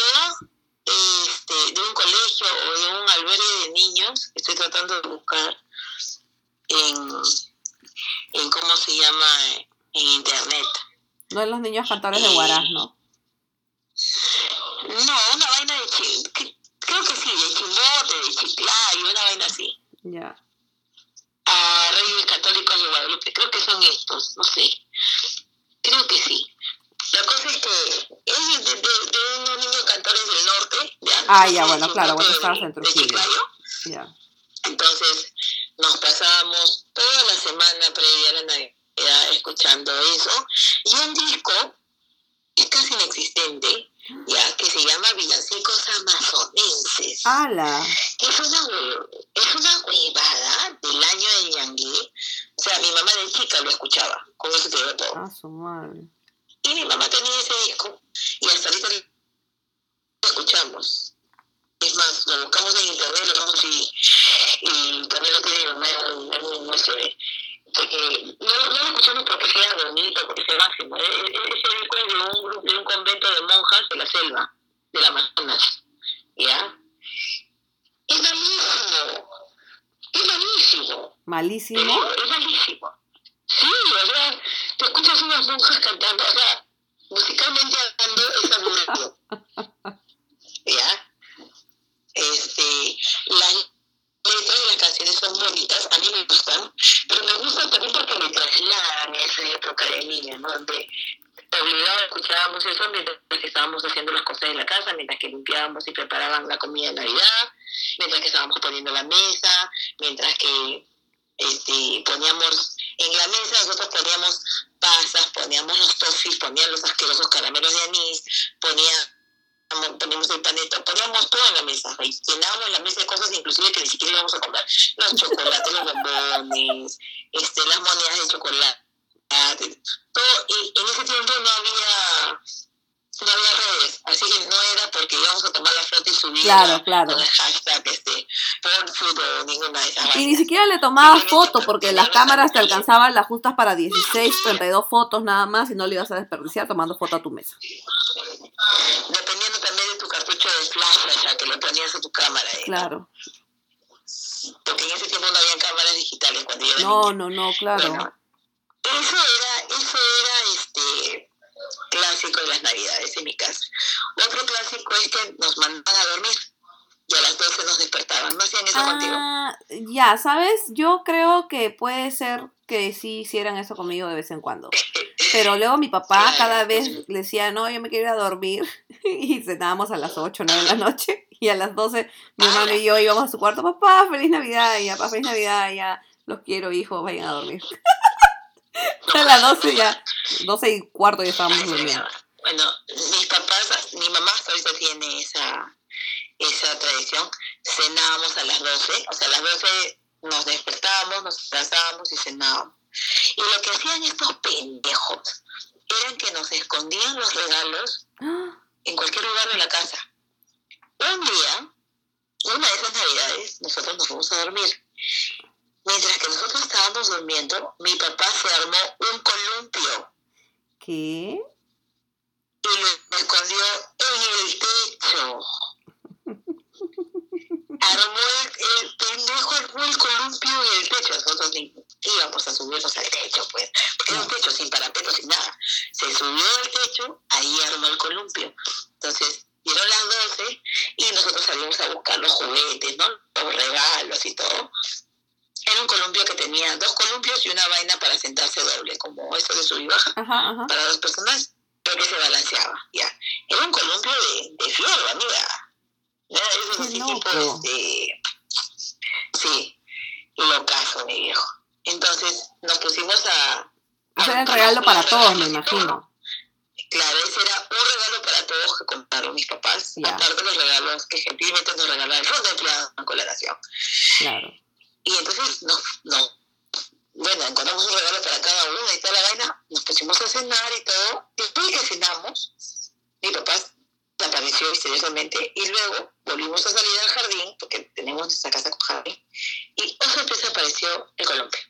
Speaker 2: este, de un colegio o de un albergue de niños, estoy tratando de buscar en, en cómo se llama en internet.
Speaker 1: No es los niños cantores de Guarás, ¿no?
Speaker 2: No, una vaina de creo que sí, de chimbote, de chiclayo, una vaina así. Ya. A Reyes Católicos de Guadalupe, creo que son estos, no sé. Creo que sí. La cosa es que es de, de, de unos niños cantores del norte. ¿ya?
Speaker 1: Ah, ya,
Speaker 2: De-
Speaker 1: bueno,
Speaker 2: de-
Speaker 1: claro,
Speaker 2: de-
Speaker 1: vos estabas en
Speaker 2: de
Speaker 1: Trujillo. Ya.
Speaker 2: Entonces nos pasábamos toda la semana previa a la Navidad escuchando eso. Y un disco es casi inexistente, ya que se llama Villancicos Amazonenses.
Speaker 1: ¡Hala!
Speaker 2: Es una, es una huevada del año de Ñangué. O sea, mi mamá de chica lo escuchaba, con eso te digo todo.
Speaker 1: ¡Ah, su madre!
Speaker 2: Y mi mamá tenía ese disco y hasta ahorita lo escuchamos. Es más, lo buscamos en internet, lo y, y también lo tiene mi mamá en, en un USB. Porque no, no lo escuchamos porque sea bonito, porque sea máximo. E- e- Ese disco es de un, grupo, de un convento de monjas de la selva, del Amazonas. ¿Ya? Es malísimo. Es malísimo. Digo, es malísimo. Sí, o sea, te escuchas unas monjas cantando, o sea, musicalmente hablando es aburrido. ¿Ya? Este, las letras de las canciones son bonitas, a mí me gustan, pero me gustan también porque me trasladan a esa época de niña, ¿no? Donde obligado escuchábamos eso mientras que estábamos haciendo las cosas de la casa, mientras que limpiábamos y preparaban la comida de Navidad, mientras que estábamos poniendo la mesa, mientras que este, poníamos en la mesa, nosotros poníamos pasas, poníamos los toffees, poníamos los asquerosos caramelos de anís, poníamos, poníamos el panetón, poníamos todo en la mesa, y llenábamos la mesa de cosas inclusive que ni siquiera íbamos a comer, los chocolates, los bombones, este, las monedas de chocolate, todo, y en ese tiempo no había no había redes, así que no era porque íbamos a tomar la flota y subir
Speaker 1: Claro, claro.
Speaker 2: con el hashtag este, o ninguna de esas
Speaker 1: Y ni
Speaker 2: vainas.
Speaker 1: siquiera le tomabas foto porque las cámaras te alcanzaban las justas para 16, 32 fotos nada más y no le ibas a desperdiciar tomando foto a tu mesa.
Speaker 2: Dependiendo también de tu cartucho de flash, ya que le ponías a tu cámara. ¿eh?
Speaker 1: Claro.
Speaker 2: Porque en ese tiempo no había cámaras digitales cuando yo
Speaker 1: No, no, no, claro.
Speaker 2: Bueno, eso era, eso era este clásico de las navidades en mi casa. Otro clásico es que nos mandaban a dormir y a las 12 nos despertaban. ¿No hacían eso contigo?
Speaker 1: Ah, ya, ¿sabes? Yo creo que puede ser que sí hicieran eso conmigo de vez en cuando. Pero luego mi papá cada vez le decía, no, yo me quiero ir a dormir. Y cenábamos a las 8, 9 de la noche. Y a las 12 mi hermano y yo íbamos a su cuarto, papá, feliz Navidad, ya, papá, feliz Navidad, ya, los quiero, hijos, vayan a dormir. a las 12 ya, 12 y cuarto ya estábamos durmiendo.
Speaker 2: Bueno, mis papás, mi mamá hasta ahorita tiene esa, esa tradición. Cenábamos a las 12, o sea, a las 12 nos despertábamos, nos abrazábamos y cenábamos. Y lo que hacían estos pendejos eran que nos escondían los regalos en cualquier lugar de la casa. Un día, una de esas navidades, nosotros nos fuimos a dormir. Mientras que nosotros estábamos durmiendo, mi papá se armó un columpio
Speaker 1: ¿Qué?
Speaker 2: y lo escondió en el techo. Armó el, el pendejo, armó el columpio en el techo. Nosotros íbamos a subirnos al techo, pues. Porque era un techo sin parapeto, sin nada. Se subió al techo, ahí armó el columpio. Entonces, dieron las 12 y nosotros salimos a buscar los juguetes, ¿no? Los regalos y todo. Era un columpio que tenía dos columpios y una vaina para sentarse doble, como eso de sub y baja
Speaker 1: Ajá, ajá.
Speaker 2: para dos personas, pero que se balanceaba, ya. Era un columpio de, de fierro, amiga. No era de esos así
Speaker 1: loco.
Speaker 2: tipo, este... Sí, locazo, mi viejo. Entonces, nos pusimos a...
Speaker 1: Ese era el
Speaker 2: a-
Speaker 1: regalo para
Speaker 2: a-
Speaker 1: todos, me imagino.
Speaker 2: Claro, ese era un regalo para todos que compraron mis papás,
Speaker 1: Ya.
Speaker 2: aparte de los regalos que gentilmente nos regalaron el fondo de empleado en colaboración.
Speaker 1: Claro.
Speaker 2: Y entonces nos, nos, bueno, encontramos un regalo para cada uno y toda la vaina, nos pusimos a cenar y todo. Después de que cenamos, mi papá desapareció misteriosamente y luego volvimos a salir al jardín, porque tenemos nuestra casa con jardín, y oh sorpresa apareció el columpio.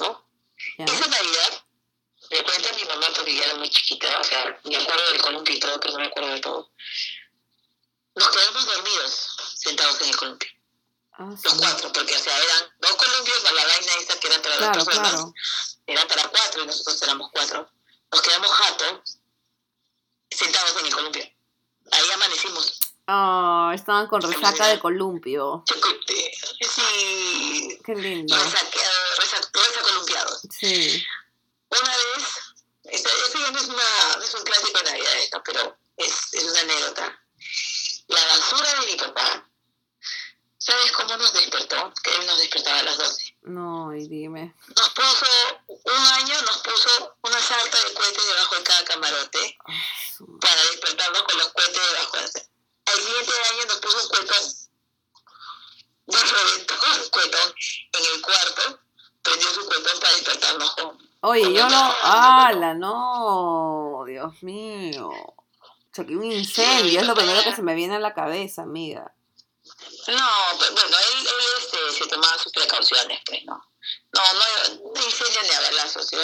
Speaker 2: ¿No? Esa Navidad, me cuenta mi mamá porque ya era muy chiquita, o sea, me acuerdo del columpio y todo, pero no me acuerdo de todo. Nos quedamos dormidos sentados en el columpio
Speaker 1: Ah,
Speaker 2: los
Speaker 1: sí.
Speaker 2: cuatro, porque o sea, eran dos columpios más la vaina esa que era para
Speaker 1: Claro,
Speaker 2: dos personas,
Speaker 1: claro.
Speaker 2: era para cuatro y nosotros éramos cuatro. Nos quedamos jatos sentados en el columpio. Ahí amanecimos.
Speaker 1: Ah, estaban con resaca de columpio.
Speaker 2: Sí,
Speaker 1: Qué lindo.
Speaker 2: resaqueado, resa- resacolumpiados.
Speaker 1: Sí.
Speaker 2: Una vez, ¿no? Pero es, es una anécdota. La basura de mi papá, ¿sabes cómo nos despertó? Que él nos despertaba a las 12.
Speaker 1: No, y dime.
Speaker 2: Nos puso, un año nos puso una sarta de cohetes debajo de cada camarote para despertarnos con los cohetes debajo. Al siguiente año nos puso un cuetón. Nos reventó un cuetón en el cuarto, prendió su cuetón para despertarnos con...
Speaker 1: Oye, yo no. ¡Hala, no! Dios mío. Que un incendio es lo primero que se me viene a la cabeza, amiga.
Speaker 2: No, pero bueno, él, él este, se tomaba sus precauciones, pues, ¿no? No, no, incendio ni a balazos, ¿sí?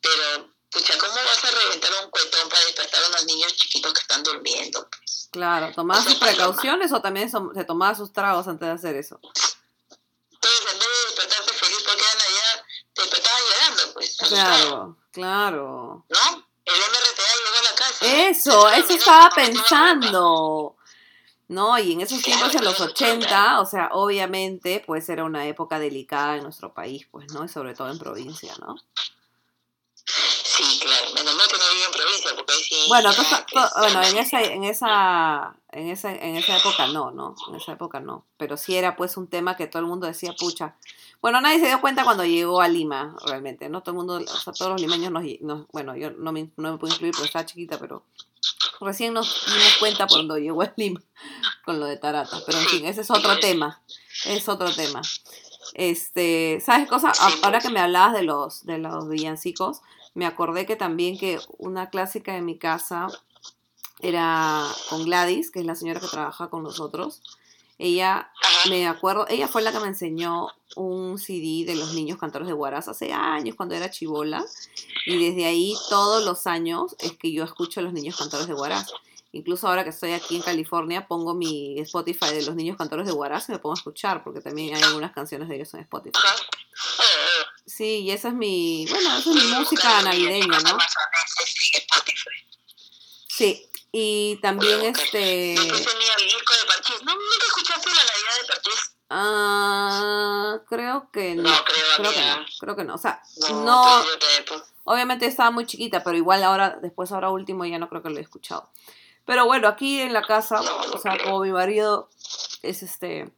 Speaker 2: pero, pucha, ¿cómo vas a reventar un cuetón para despertar a unos niños chiquitos que están durmiendo? Pues?
Speaker 1: Claro, ¿tomaba sus precauciones o también se tomaba sus tragos antes de hacer eso?
Speaker 2: Entonces, en vez de despertarte feliz porque era Navidad, te despertaban llorando, pues.
Speaker 1: Claro, claro.
Speaker 2: ¿No? El MRTA llegó a la casa.
Speaker 1: Eso, eso estaba pensando. No, y en esos tiempos, en los 80, o sea, obviamente, pues era una época delicada en nuestro país, pues, ¿no? Y sobre todo en provincia, ¿no?
Speaker 2: Sí, claro. Menos mal que no vivía en provincia, porque ahí sí...
Speaker 1: Bueno,
Speaker 2: pues,
Speaker 1: bueno, en esa, en esa, en esa, en esa época no, ¿no? En esa época no. Pero sí era pues un tema que todo el mundo decía, pucha. Bueno, nadie se dio cuenta cuando llegó a Lima, realmente, ¿no? Todo el mundo, o sea, todos los limeños nos, nos- bueno, yo no me, no me puedo incluir porque estaba chiquita, pero recién nos dimos cuenta cuando llegó a Lima con lo de Tarata. Pero en fin, ese es otro tema. Es otro tema. Este, ¿sabes cosa? A- Ahora que me hablabas de los, de los villancicos, me acordé que también que una clásica de mi casa era con Gladys, que es la señora que trabaja con nosotros. Ella,
Speaker 2: Ajá.
Speaker 1: me acuerdo, ella fue la que me enseñó un CD de los niños cantores de Huaraz hace años cuando era chivola. Y desde ahí todos los años es que yo escucho a los niños cantores de Huaraz. Incluso ahora que estoy aquí en California, pongo mi Spotify de los niños cantores de Huaraz y me pongo a escuchar, porque también hay algunas canciones de ellos en Spotify. Sí, y esa es mi, bueno, esa es mi música navideña, ¿no? Sí, y también este...
Speaker 2: Disco de Parchís. ¿No, ¿Nunca escuchaste la Navidad de Parchís?
Speaker 1: Ah, creo que no.
Speaker 2: No, creo,
Speaker 1: Creo que no, creo que no. O sea,
Speaker 2: No,
Speaker 1: obviamente estaba muy chiquita, pero igual ahora, después ahora último ya no creo que lo he escuchado. Pero bueno, aquí en la casa, o sea, como mi marido es este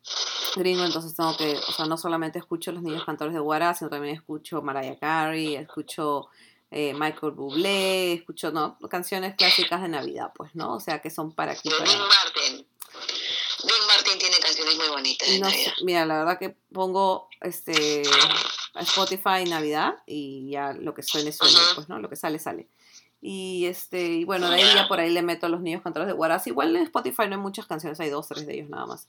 Speaker 1: gringo, entonces tengo que, o sea, no solamente escucho los niños cantores de Guará, sino también escucho Mariah Carey, escucho eh, Michael Bublé, escucho, ¿no? Canciones clásicas de Navidad, pues, ¿no? O sea, que son para aquí, para...
Speaker 2: Dean Martin. Dean Martin tiene canciones muy bonitas de
Speaker 1: No sé,
Speaker 2: Navidad.
Speaker 1: mira, la verdad que pongo este Spotify Navidad y ya lo que suene suene,
Speaker 2: Ajá.
Speaker 1: pues no, lo que sale sale. Y este, y bueno, de ahí ya por ahí le meto a los niños cantores de Huaraz. Igual en Spotify no hay muchas canciones, hay dos, tres de ellos nada más.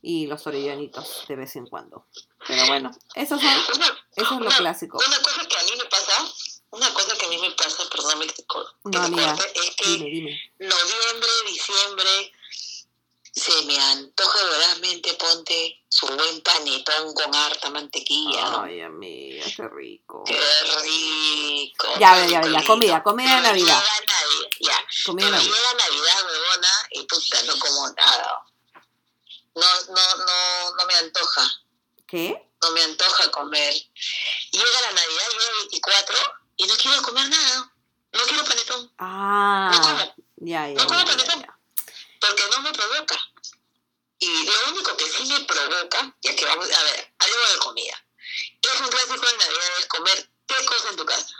Speaker 1: Y los orellanitos de vez en cuando. Pero bueno, esos son, eso es lo
Speaker 2: una-
Speaker 1: clásico.
Speaker 2: Una cosa que a mí me pasa, una cosa que a mí me pasa, perdóname que te,
Speaker 1: No,
Speaker 2: es que
Speaker 1: Dime, dime.
Speaker 2: noviembre, diciembre, se me antoja vorazmente, ponte su buen panetón con harta mantequilla, ¿no?
Speaker 1: Ay, amiga, qué rico.
Speaker 2: Qué rico.
Speaker 1: Ya, ya, ya, comida, comida de Navidad.
Speaker 2: llega Navidad, ya.
Speaker 1: Comida Navidad.
Speaker 2: llega Navidad, huevona, y puta, no como nada. No, no, no, no me antoja.
Speaker 1: ¿Qué?
Speaker 2: No me antoja comer. Llega la Navidad, llega el 24, y no quiero comer nada. No quiero panetón.
Speaker 1: Ah,
Speaker 2: No como.
Speaker 1: ya, ya,
Speaker 2: No como panetón.
Speaker 1: ya.
Speaker 2: porque no me provoca. Y lo único que sí me provoca, ya que vamos, a ver, hablemos de comida. Es un clásico de Navidad es comer qué cosa en tu casa.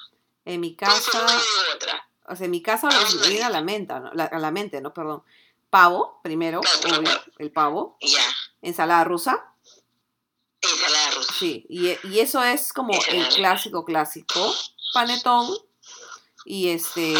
Speaker 1: En mi casa...
Speaker 2: otra.
Speaker 1: O sea, en mi casa lo que me viene a la mente, ¿no? La- la mente, no, perdón. Pavo, primero,
Speaker 2: Claro,
Speaker 1: obvio,
Speaker 2: claro.
Speaker 1: el pavo.
Speaker 2: Ya,
Speaker 1: Ensalada rusa,
Speaker 2: ensalada rusa.
Speaker 1: sí. Y, y eso es como el clásico, clásico. Panetón y este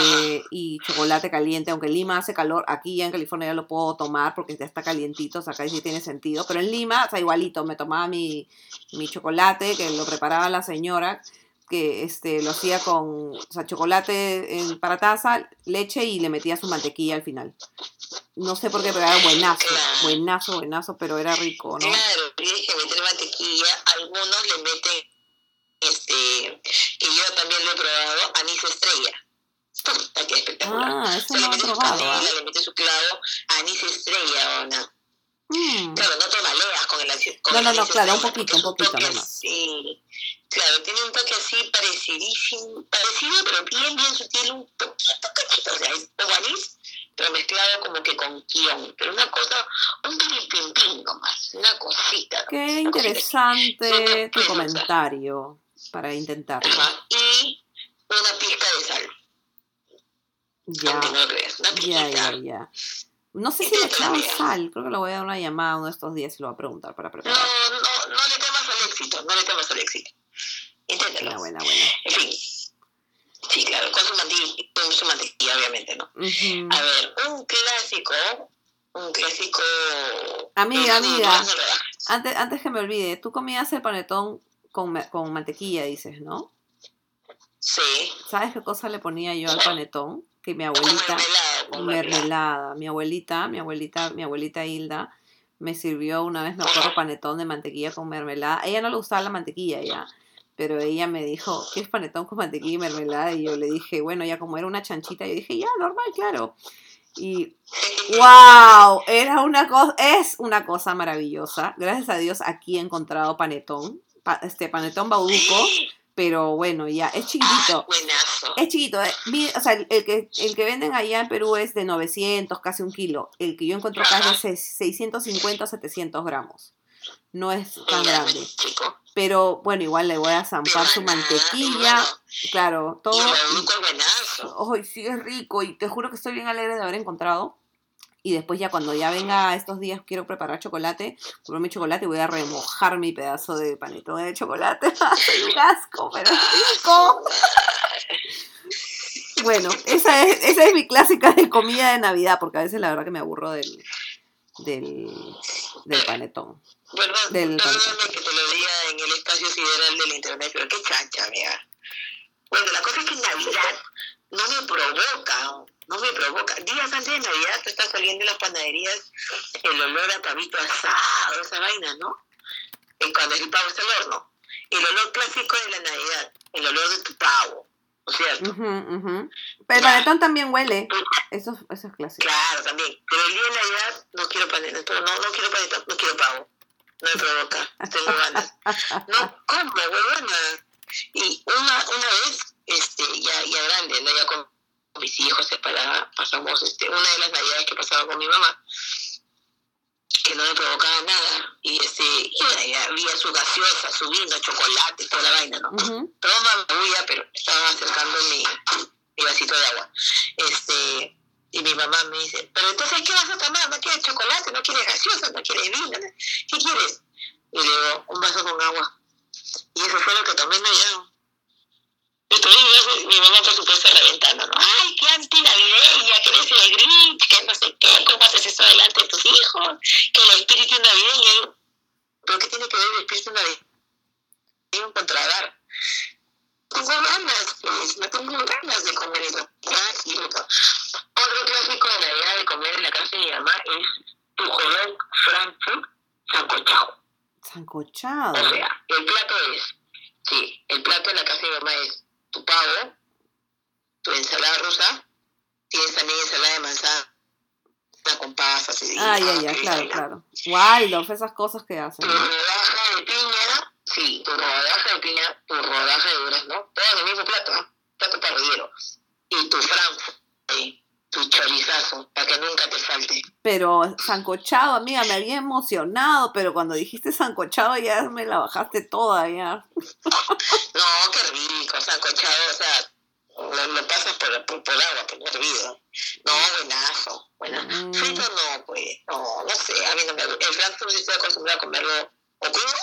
Speaker 1: y chocolate caliente. Aunque en Lima hace calor, aquí ya en California ya lo puedo tomar porque ya está calientito, o sea, acá sí tiene sentido. Pero en Lima, o sea, igualito, me tomaba mi, mi chocolate que lo preparaba la señora que este lo hacía con o sea, chocolate en, para taza, leche y le metía su mantequilla al final. No sé por qué, pero era buenazo, buenazo, buenazo, pero era rico, ¿no?
Speaker 2: Claro, tienes que meter mantequilla. Algunos le meten, este, que yo también lo he probado, anís estrella. Puta, qué espectacular.
Speaker 1: Ah, eso no
Speaker 2: le
Speaker 1: he
Speaker 2: mete su
Speaker 1: probado.
Speaker 2: canela, le mete su clavo, anís estrella, ¿o no?
Speaker 1: Mm.
Speaker 2: Claro, no te maleas con el anís con
Speaker 1: No,
Speaker 2: el
Speaker 1: no, no,
Speaker 2: anís
Speaker 1: claro, un poquito, un poquito
Speaker 2: toque
Speaker 1: nomás.
Speaker 2: así- Claro, tiene un toque así parecidísimo, parecido, pero bien, bien sutil, un poquito cachito o sea, es ovalis, pero mezclado como que con guion, pero una cosa, un pim nomás, una cosita.
Speaker 1: Qué
Speaker 2: una
Speaker 1: interesante
Speaker 2: cosita.
Speaker 1: tu comentario para intentarlo.
Speaker 2: Ajá, y una pizca de sal,
Speaker 1: Ya,
Speaker 2: no lo creas, una
Speaker 1: ya, ya, ya. No sé si le echaron sal, creo que le voy a dar una llamada uno de estos días y lo voy a preguntar para
Speaker 2: No,
Speaker 1: preparar.
Speaker 2: no, no le temas al éxito, no le temas al éxito. Inténtalo.
Speaker 1: Buena, buena, buena.
Speaker 2: En fin. Sí, claro, con su mantequilla, con su mantequilla obviamente, ¿no? A ver, un clásico, un clásico...
Speaker 1: Amiga, amiga. Antes, antes que me olvide, tú comías el panetón con, con mantequilla, dices, ¿no?
Speaker 2: Sí,
Speaker 1: ¿Sabes qué cosa le ponía yo al panetón? Que mi abuelita,
Speaker 2: mermelada, mermelada.
Speaker 1: mi abuelita, mi abuelita, mi abuelita Hilda, me sirvió una vez, me acuerdo, panetón de mantequilla con mermelada. A ella no le gustaba la mantequilla ya, pero ella me dijo, ¿qué es panetón con mantequilla y mermelada? Y yo le dije, bueno, ya como era una chanchita, yo dije, ya, normal, claro. Y ¡Wow! Era una cosa, es una cosa maravillosa. Gracias a Dios aquí he encontrado panetón, pa- este panetón bauduco, pero bueno, ya es chiquitito. Es chiquito, eh, o sea, el, el que, el que venden allá en Perú es de 900, casi un kilo. El que yo encuentro acá es de se- 650 700 gramos. No es tan
Speaker 2: Ya,
Speaker 1: grande. Pero bueno, igual le voy a zampar su mantequilla. Claro, todo. Ay, sí, es rico y te juro que estoy bien alegre de haber encontrado. Y después ya cuando ya venga estos días quiero preparar chocolate, comprar mi chocolate y voy a remojar mi pedazo de panetón de chocolate. Un asco, pero rico. Bueno, esa es, esa es mi clásica de comida de Navidad, porque a veces la verdad que me aburro del, del, del panetón.
Speaker 2: Perdón,
Speaker 1: Del
Speaker 2: perdóname que te lo diga en el espacio sideral del internet, pero qué chancha, amiga. Bueno, la cosa es que en Navidad no me provoca, no me provoca. Días antes de Navidad te está saliendo en las panaderías el olor a pavito asado, esa vaina, ¿no? Y cuando el pavo está al horno. El olor clásico de la Navidad, el olor de tu pavo, ¿no es cierto?
Speaker 1: Ujú, ujú. Pero el panetón también huele. Eso, eso es clásico.
Speaker 2: Claro, también. Pero el día de Navidad no quiero panetón, no, no quiero panetón, no quiero pavo. No me provoca, tengo ganas. No, ¿cómo, huevona? Y una, una vez, este, ya, ya grande, ¿no? Ya con mis hijos separados, pasamos, este, una de las navidades que pasaba con mi mamá, que no me provocaba nada, y este, y bueno, ya había su gaseosa, su vino, chocolate, toda la vaina, ¿no? Una bulla, pero estaba acercando mi, mi vasito de agua. Este, y mi mamá me dice, pero entonces, ¿qué vas a tomar? ¿No quieres chocolate? ¿No quieres gaseosa? ¿No quieres vino? ¿No? ¿Qué quieres? Y le digo, un vaso con agua. Y eso fue lo que tomé en Navidad. Y mi mamá, por supuesto, reventando, ¿no? ¡Ay, qué antinavideña! Que eres el Grinch, que no sé qué, ¿cómo haces eso delante de tus hijos? Que el espíritu navideño. ¿Pero qué tiene que ver el espíritu navideño con tragar? Tengo ganas, pues, no tengo ganas de comer eso. Otro. Clásico de Navidad de comer en la casa de mi mamá es tu jolón Frankfurt sancochado.
Speaker 1: Sancochado.
Speaker 2: O sea, el plato es, sí, el plato en la casa de mi mamá es tu pavo, tu ensalada rusa, tienes también ensalada de manzana con pasas y
Speaker 1: Ah, ya, ya, claro, claro. Waldorf, esas cosas que hacen.
Speaker 2: Tu
Speaker 1: ¿no?
Speaker 2: rodaja de piña, sí, tu rodaja de piña, tu rodaja de durazno, todo en el mismo plato, ¿no? Plato parrillero. Y tu Frankfurt, sí, tu chorizazo, para que nunca te falte.
Speaker 1: Pero sancochado, amiga, me había emocionado, pero cuando dijiste sancochado ya me la bajaste toda, ya.
Speaker 2: No, qué rico, sancochado, o sea, lo, lo pasas por, por, por agua, por hervido. No, buenazo, buenazo.
Speaker 1: Mm.
Speaker 2: Frito no, pues, no, no sé, a mí no me gusta. El Frankfurt sí estoy acostumbrada a comerlo o crudo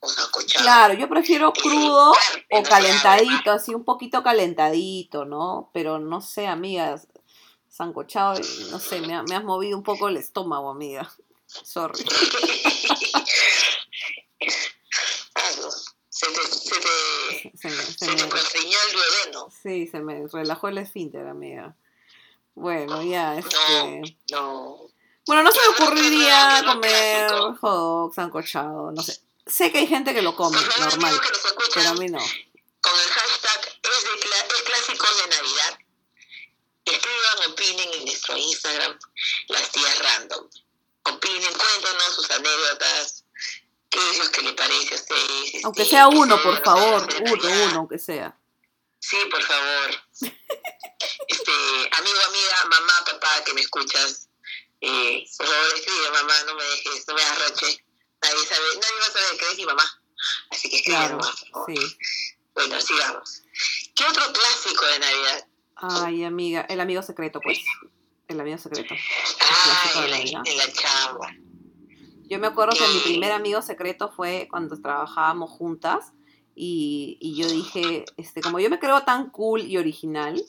Speaker 2: o sancochado.
Speaker 1: Claro, yo prefiero crudo
Speaker 2: fuerte,
Speaker 1: o calentadito, así un poquito calentadito, ¿no? Pero no sé, amiga, sancochado, no sé, me, ha- me has movido un poco el estómago, amiga. Sorry.
Speaker 2: No, Se
Speaker 1: me, se me-
Speaker 2: el duodeno.
Speaker 1: sí, se me relajó el esfínter, amiga. Bueno, ya, este...
Speaker 2: No.
Speaker 1: Bueno, no se me ocurriría
Speaker 2: no, no,
Speaker 1: comer hot dog, sancochado, no sé. Sé que hay gente que lo come, normal, pero a mí no.
Speaker 2: con el hashtag es, de cla- es clásicos de Navidad. Escriban, opinen en nuestro Instagram, las tías random. Opinen, cuéntanos sus anécdotas, qué es lo que les parece a ustedes.
Speaker 1: Aunque sea uno, por favor, uno, uno, aunque sea.
Speaker 2: Sí, por favor. Este, amigo, amiga, mamá, papá, que me escuchas, eh, por favor escribe, mamá, no me dejes, no me arroche. Nadie sabe, nadie va a saber que es mi mamá. Así que escribe,
Speaker 1: Claro,
Speaker 2: mamá, por favor.
Speaker 1: sí.
Speaker 2: Bueno, sigamos. ¿Qué otro clásico de Navidad?
Speaker 1: Ay, amiga, el amigo secreto, pues. El amigo secreto.
Speaker 2: Ah, en la,
Speaker 1: Navidad.
Speaker 2: en la chamba.
Speaker 1: Yo me acuerdo que mi primer amigo secreto fue cuando trabajábamos juntas y, y yo dije, este, como yo me creo tan cool y original,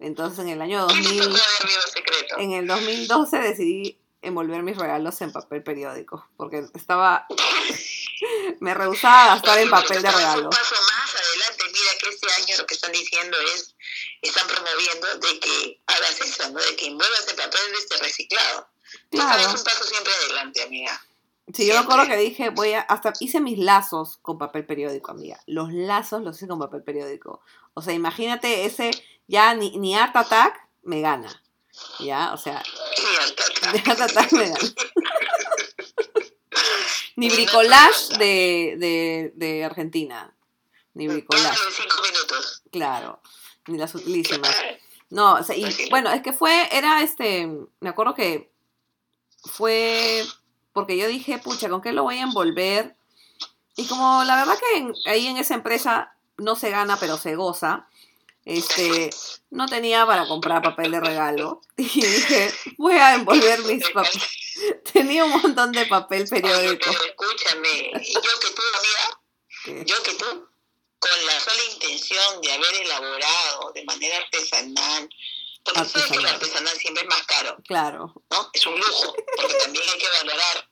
Speaker 1: entonces en el año
Speaker 2: ¿Qué te
Speaker 1: 2000,
Speaker 2: tocó de amigo secreto?
Speaker 1: en el 2012 decidí envolver mis regalos en papel periódico, porque estaba, me rehusaba a gastar en papel de regalo.
Speaker 2: Un paso más adelante, mira que este año lo que están diciendo es, están promoviendo de que hagas eso, ¿no? De que envuelvas el papel este reciclado.
Speaker 1: Claro.
Speaker 2: un paso siempre adelante, amiga.
Speaker 1: Sí, yo me acuerdo que dije, voy a, hasta hice mis lazos con papel periódico, amiga. Los lazos los hice con papel periódico. O sea, imagínate ese, ya ni, ni Art Attack me gana. Ya, o sea, ni Art Attack me gana. Ni bricolage de, de, de Argentina. Ni bricolage, claro. Ni las utilísimas. No, o sea, y bueno, es que fue, era este, me acuerdo que fue porque yo dije, pucha, ¿con qué lo voy a envolver? Y como la verdad que en- ahí en esa empresa no se gana, pero se goza, este, no tenía para comprar papel de regalo. Y dije, voy a envolver mis papeles. Tenía un montón de papel
Speaker 2: Oye,
Speaker 1: periódico.
Speaker 2: pero escúchame, yo que tú, amiga, yo que tú, con la sola intención de haber elaborado de manera artesanal, porque tú sabes que lo
Speaker 1: Artesanal.
Speaker 2: artesanal siempre es más caro,
Speaker 1: claro,
Speaker 2: ¿no? Es un lujo, porque también hay que valorar,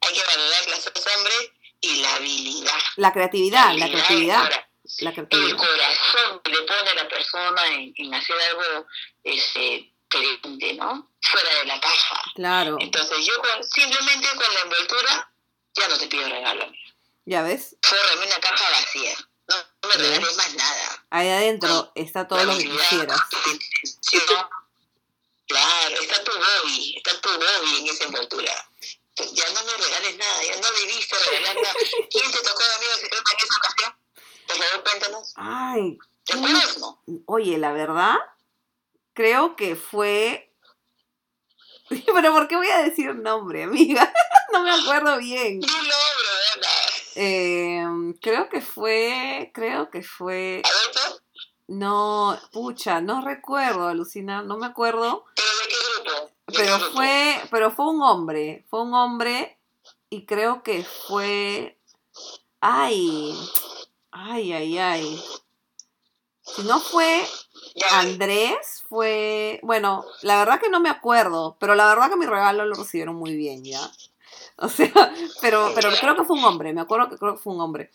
Speaker 2: hay que valorar las hombres y la habilidad.
Speaker 1: la creatividad, la
Speaker 2: habilidad,
Speaker 1: creatividad,
Speaker 2: ahora,
Speaker 1: la
Speaker 2: El
Speaker 1: creatividad.
Speaker 2: corazón que le pone a la persona en, en hacer algo este, diferente, ¿no? Fuera de la caja.
Speaker 1: Claro,
Speaker 2: Entonces yo con- simplemente con la envoltura ya no te pido regalo.
Speaker 1: ya ves,
Speaker 2: Fórrame una caja vacía. No, no me regales más nada.
Speaker 1: ahí adentro está todo lo que quisieras.
Speaker 2: Claro, está tu Bobby, está tu Bobby en esa envoltura. Ya no me regales nada, ya no debiste regalar nada. ¿Quién te tocó de amigo secreto en esa ocasión? Por favor, cuéntanos.
Speaker 1: Ay,
Speaker 2: ¿Te acuerdas, no?
Speaker 1: Oye, la verdad, creo que fue. Pero ¿por qué voy a decir nombre, amiga? no me acuerdo bien.
Speaker 2: Dilo, bro,
Speaker 1: Eh, creo que fue. Creo que fue.
Speaker 2: ¿Adolfo?
Speaker 1: No, pucha, no recuerdo, Alucina, no me acuerdo.
Speaker 2: ¿Pero de qué grupo? ¿De
Speaker 1: Pero
Speaker 2: qué grupo?
Speaker 1: fue, pero fue un hombre. Fue un hombre. Y creo que fue. Ay. Ay, ay, ay. Si no fue Andrés fue, bueno, la verdad que no me acuerdo, pero la verdad que mi regalo lo recibieron muy bien, ¿ya? O sea, pero, pero creo que fue un hombre, me acuerdo que creo que fue un hombre.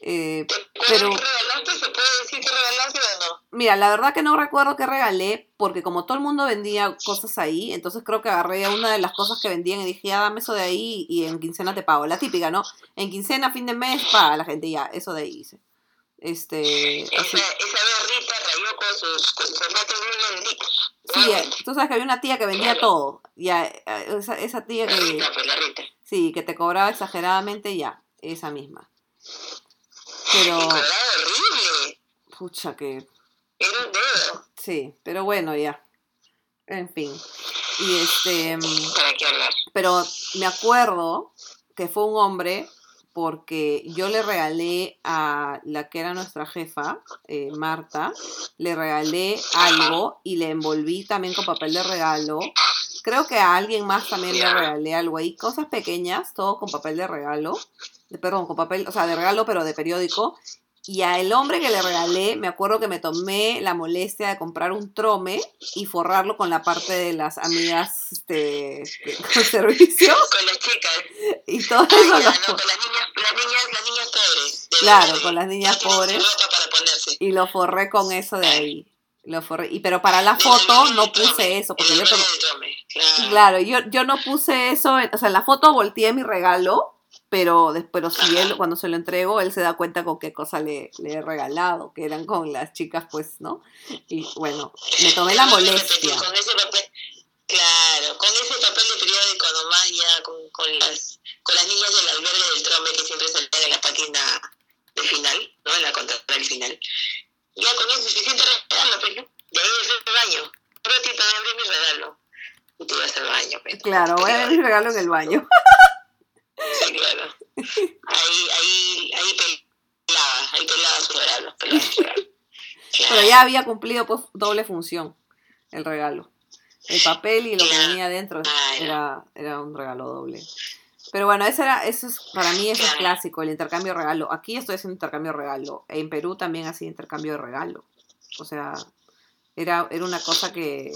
Speaker 1: Eh,
Speaker 2: ¿te
Speaker 1: pero-?
Speaker 2: ¿Se puede decir que regalaste o no?
Speaker 1: mira, la verdad que no recuerdo qué regalé, porque como todo el mundo vendía cosas ahí, entonces creo que agarré una de las cosas que vendían y dije, ya dame eso de ahí y en quincena te pago. La típica, ¿no? En quincena, fin de mes, paga la gente, ya, eso de ahí hice. Este, así.
Speaker 2: Esa, esa vez Rita rayó con sus, con zapatos bien blanditos.
Speaker 1: Sí, eh, tú sabes que había una tía que vendía todo. Ya, eh, esa, esa tía
Speaker 2: La
Speaker 1: que,
Speaker 2: Rita, pues la Rita.
Speaker 1: sí, que te cobraba exageradamente, ya, esa misma. Pero,
Speaker 2: cobraba horrible.
Speaker 1: pucha que,
Speaker 2: Era un dedo.
Speaker 1: sí, pero bueno, ya. En fin. Y este, mm,
Speaker 2: ¿Para qué hablar?
Speaker 1: pero me acuerdo que fue un hombre porque yo le regalé a la que era nuestra jefa, eh, Marta, le regalé algo y le envolví también con papel de regalo. Creo que a alguien más también le regalé algo ahí, cosas pequeñas, todo con papel de regalo, perdón, con papel, o sea, de regalo pero de periódico. Y a el hombre que le regalé, me acuerdo que me tomé la molestia de comprar un trome y forrarlo con la parte de las amigas este, que- con servicio.
Speaker 2: Con las chicas.
Speaker 1: Y todo eso
Speaker 2: ya,
Speaker 1: lo-
Speaker 2: no, con las niñas, las niñas, las niñas pobres.
Speaker 1: Claro, con las niñas pobres.
Speaker 2: para
Speaker 1: y lo forré con eso de ahí. Lo forré. Y, pero para la foto no puse eso, porque yo tomé-
Speaker 2: trome, Claro.
Speaker 1: Claro, yo, yo no puse eso, en- o sea, en la foto volteé mi regalo, pero después, él, cuando se lo entrego, él se da cuenta con qué cosa le, le he regalado, que eran con las chicas, pues, ¿no? Y bueno, me tomé la molestia.
Speaker 2: Con ese papel, claro, con ese papel de periódico nomás ya, con, con, las, con las niñas del albergue del trome que siempre salían en la página del final, ¿no? En la contratada del final. Ya con eso es suficiente regalo, pero de ahí es el baño. Un ratito a abrir mi regalo. Y te vas al baño, pero.
Speaker 1: Claro, voy a ver mi regalo en el baño.
Speaker 2: Sí, claro. Ahí, ahí, ahí pelaba, ahí pelaba su regalo. pelaba su regalo.
Speaker 1: Pero ya había cumplido pues doble función el regalo. El papel y lo que venía dentro
Speaker 2: Claro.
Speaker 1: era, era un regalo doble. Pero bueno, ese era, eso es, para mí eso es clásico, el intercambio de regalo. Aquí estoy haciendo intercambio de regalo. En Perú también hacía intercambio de regalo. O sea, era, era una cosa que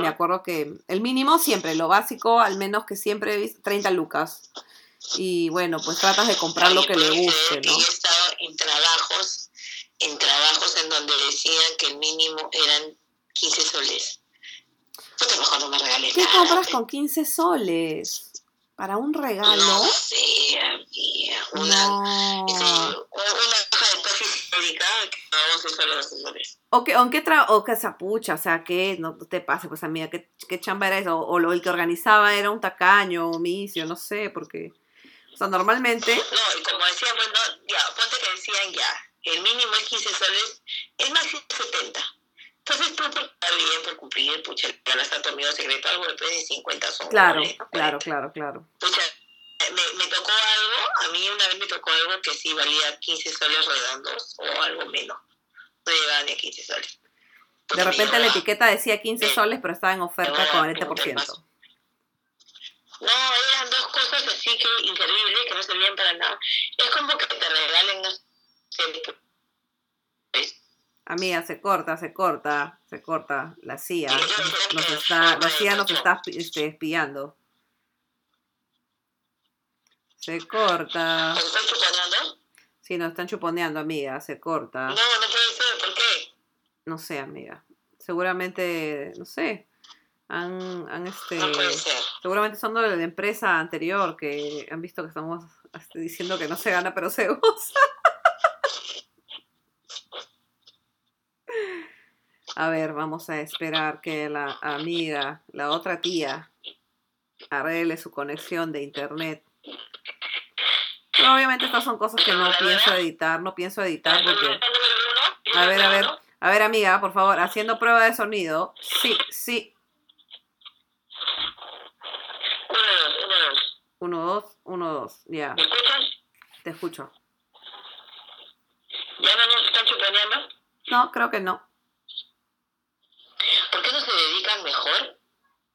Speaker 1: me acuerdo que el mínimo siempre, lo básico, al menos que siempre he visto, 30 lucas. Y bueno, pues tratas de comprar lo que le guste, ¿no?
Speaker 2: Yo he estado en trabajos, en trabajos en donde decían que el mínimo eran 15 soles. Puta, mejor no me regales
Speaker 1: ¿Qué
Speaker 2: nada.
Speaker 1: compras con 15 soles? ¿Para un regalo?
Speaker 2: No sé, amiga. Una,
Speaker 1: No.
Speaker 2: es un- una caja de toffee histórica que pagamos en solo 12 soles.
Speaker 1: O que, o que, tra o que zapucha, o sea, que no te pase, pues amiga, ¿qué, qué chamba era eso? O lo, el que organizaba era un tacaño, omicio, no sé, porque, o sea, normalmente,
Speaker 2: No, y como decía, bueno, ya, ponte que decían ya, el mínimo es 15 soles, el máximo es 70. Entonces tú por estar bien, por cumplir, pucha, ya a tu amigo secreto, algo después de 50 son
Speaker 1: claro,
Speaker 2: soles, ¿no?
Speaker 1: claro, claro, claro.
Speaker 2: Pucha, me, me tocó algo, a mí una vez me tocó algo que sí valía 15 soles redondos o algo menos. No llegaba ni a 15 soles.
Speaker 1: De repente la etiqueta decía 15 soles, pero estaba en oferta
Speaker 2: No,
Speaker 1: 40%.
Speaker 2: No, cosas así que increíbles que no servían para nada. Es como que te regalen, no sé, pues,
Speaker 1: Amiga, se corta, se corta, se corta. La CIA nos está, la CIA nos está este, espiando. Se corta.
Speaker 2: ¿Nos están chuponeando?
Speaker 1: Sí, nos están chuponeando, amiga, se corta.
Speaker 2: No, no puede ser, ¿por qué?
Speaker 1: No sé, amiga. Seguramente, no sé. Han, han este.
Speaker 2: No.
Speaker 1: Seguramente son de la empresa anterior que han visto que estamos este, diciendo que no se gana, pero se goza. A ver, vamos a esperar que la amiga, la otra tía, arregle su conexión de internet. Pero obviamente estas son cosas que no pienso editar, no pienso editar porque... A ver, a ver, a ver amiga, por favor, haciendo prueba de sonido. Sí, sí.
Speaker 2: Uno, dos,
Speaker 1: Uno,
Speaker 2: dos.
Speaker 1: Ya,
Speaker 2: ¿Me escuchas?
Speaker 1: te escucho.
Speaker 2: ¿Ya no nos están chuponeando?
Speaker 1: No, creo que no.
Speaker 2: ¿Por qué no se dedican mejor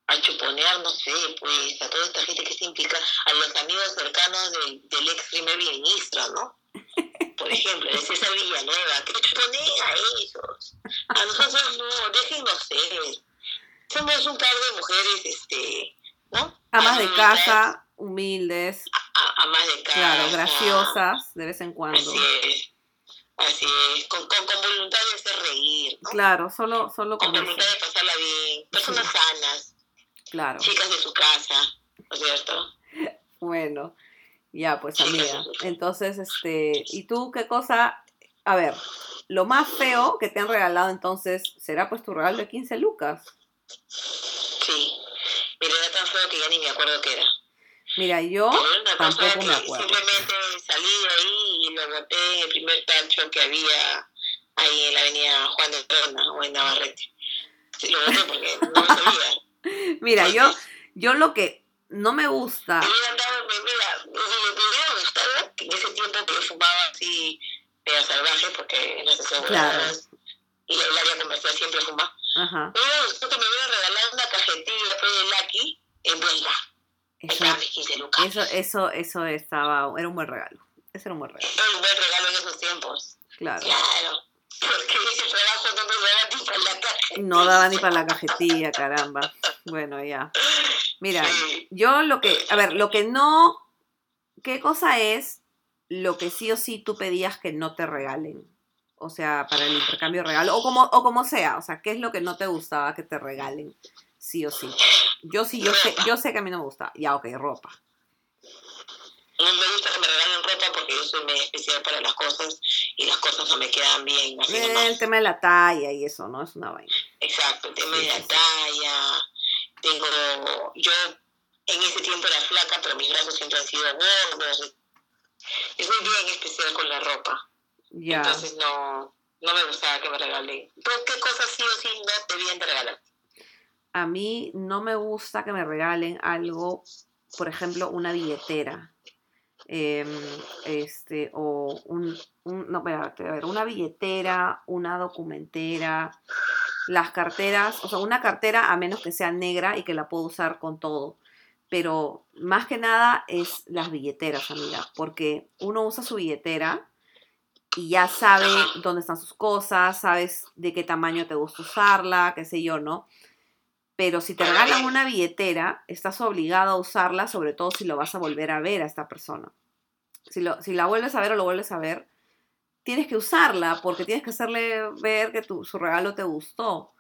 Speaker 2: a chuponear, no sé, pues, a toda esta gente que se implica, a los amigos cercanos del, del ex primer ministro, ¿no? Por ejemplo, de César Villanueva, que chuponea a ellos. A nosotros no, déjennos ser. Somos un par de mujeres, este, ¿no?
Speaker 1: Amas de casa, humildes,
Speaker 2: a- amas de casa.
Speaker 1: claro, graciosas de vez en cuando.
Speaker 2: Así es. Así es. Con, con, con voluntad de hacer reír, ¿no?
Speaker 1: Claro, solo, solo
Speaker 2: Con
Speaker 1: con eso.
Speaker 2: voluntad de pasarla bien. Personas sanas,
Speaker 1: Claro.
Speaker 2: chicas de su casa, ¿no es cierto?
Speaker 1: Bueno, ya pues amiga. Entonces, este, ¿y tú qué cosa? A ver, lo más feo que te han regalado entonces será pues tu regalo de 15 lucas.
Speaker 2: Sí. Mira, era tan feo que ya ni me acuerdo qué era.
Speaker 1: Mira, yo tampoco me acuerdo.
Speaker 2: Simplemente salí de ahí y lo boté en el primer tacho que había ahí en la avenida Juan de Perona o en Navarrete. Sí, lo boté porque no me servía.
Speaker 1: Mira, yo, yo lo que no me gusta,
Speaker 2: yo andaba, mira, me que en ese tiempo que yo fumaba así, medio salvaje, porque en las aseguradoras y el área comercial siempre fuma,
Speaker 1: ajá,
Speaker 2: me hubiera gustado que me hubiera regalado una cajetilla después de Lucky en Blanca.
Speaker 1: Eso,
Speaker 2: Estaba mis 15 lucas.
Speaker 1: eso, eso, eso estaba, era un buen regalo. Ese era un buen regalo,
Speaker 2: Era un buen regalo en esos tiempos.
Speaker 1: claro.
Speaker 2: Claro. Porque ese trabajo no daba ni para la cajetilla.
Speaker 1: No daba ni para la cajetilla, caramba. Bueno, ya. Mira,
Speaker 2: Sí.
Speaker 1: yo lo que, a ver, lo que no, ¿qué cosa es lo que sí o sí tú pedías que no te regalen? O sea, para el intercambio de regalo, o como, o como sea, o sea, ¿qué es lo que no te gustaba que te regalen? Sí o sí. Yo sí, yo sé, yo sé que a mí no me gusta. Ya, ok, ropa.
Speaker 2: No me gusta que me regalen ropa porque yo soy medio especial para las cosas y las cosas no me quedan bien. Así
Speaker 1: Eh,
Speaker 2: nomás.
Speaker 1: El tema de la talla y eso, ¿no? Es una vaina.
Speaker 2: Exacto, el tema
Speaker 1: Sí,
Speaker 2: de la
Speaker 1: sí,
Speaker 2: talla. Tengo, yo en ese tiempo era flaca, pero mis brazos siempre han sido gordos. Yo soy bien especial con la ropa.
Speaker 1: Ya.
Speaker 2: Entonces no, no me gustaba que me regalen. ¿Qué cosas sí o sí no debían de regalar?
Speaker 1: A mí no me gusta que me regalen algo, por ejemplo, una billetera. Em, este, o un, no, a ver, una billetera, una documentera, las carteras, o sea, una cartera a menos que sea negra y que la puedo usar con todo. Pero más que nada es las billeteras, amiga, porque uno usa su billetera y ya sabe dónde están sus cosas, sabes de qué tamaño te gusta usarla, qué sé yo, ¿no? Pero si te regalan una billetera, estás obligado a usarla, sobre todo si lo vas a volver a ver a esta persona. Si, lo, si la vuelves a ver o lo vuelves a ver, tienes que usarla porque tienes que hacerle ver que tu, su regalo te gustó.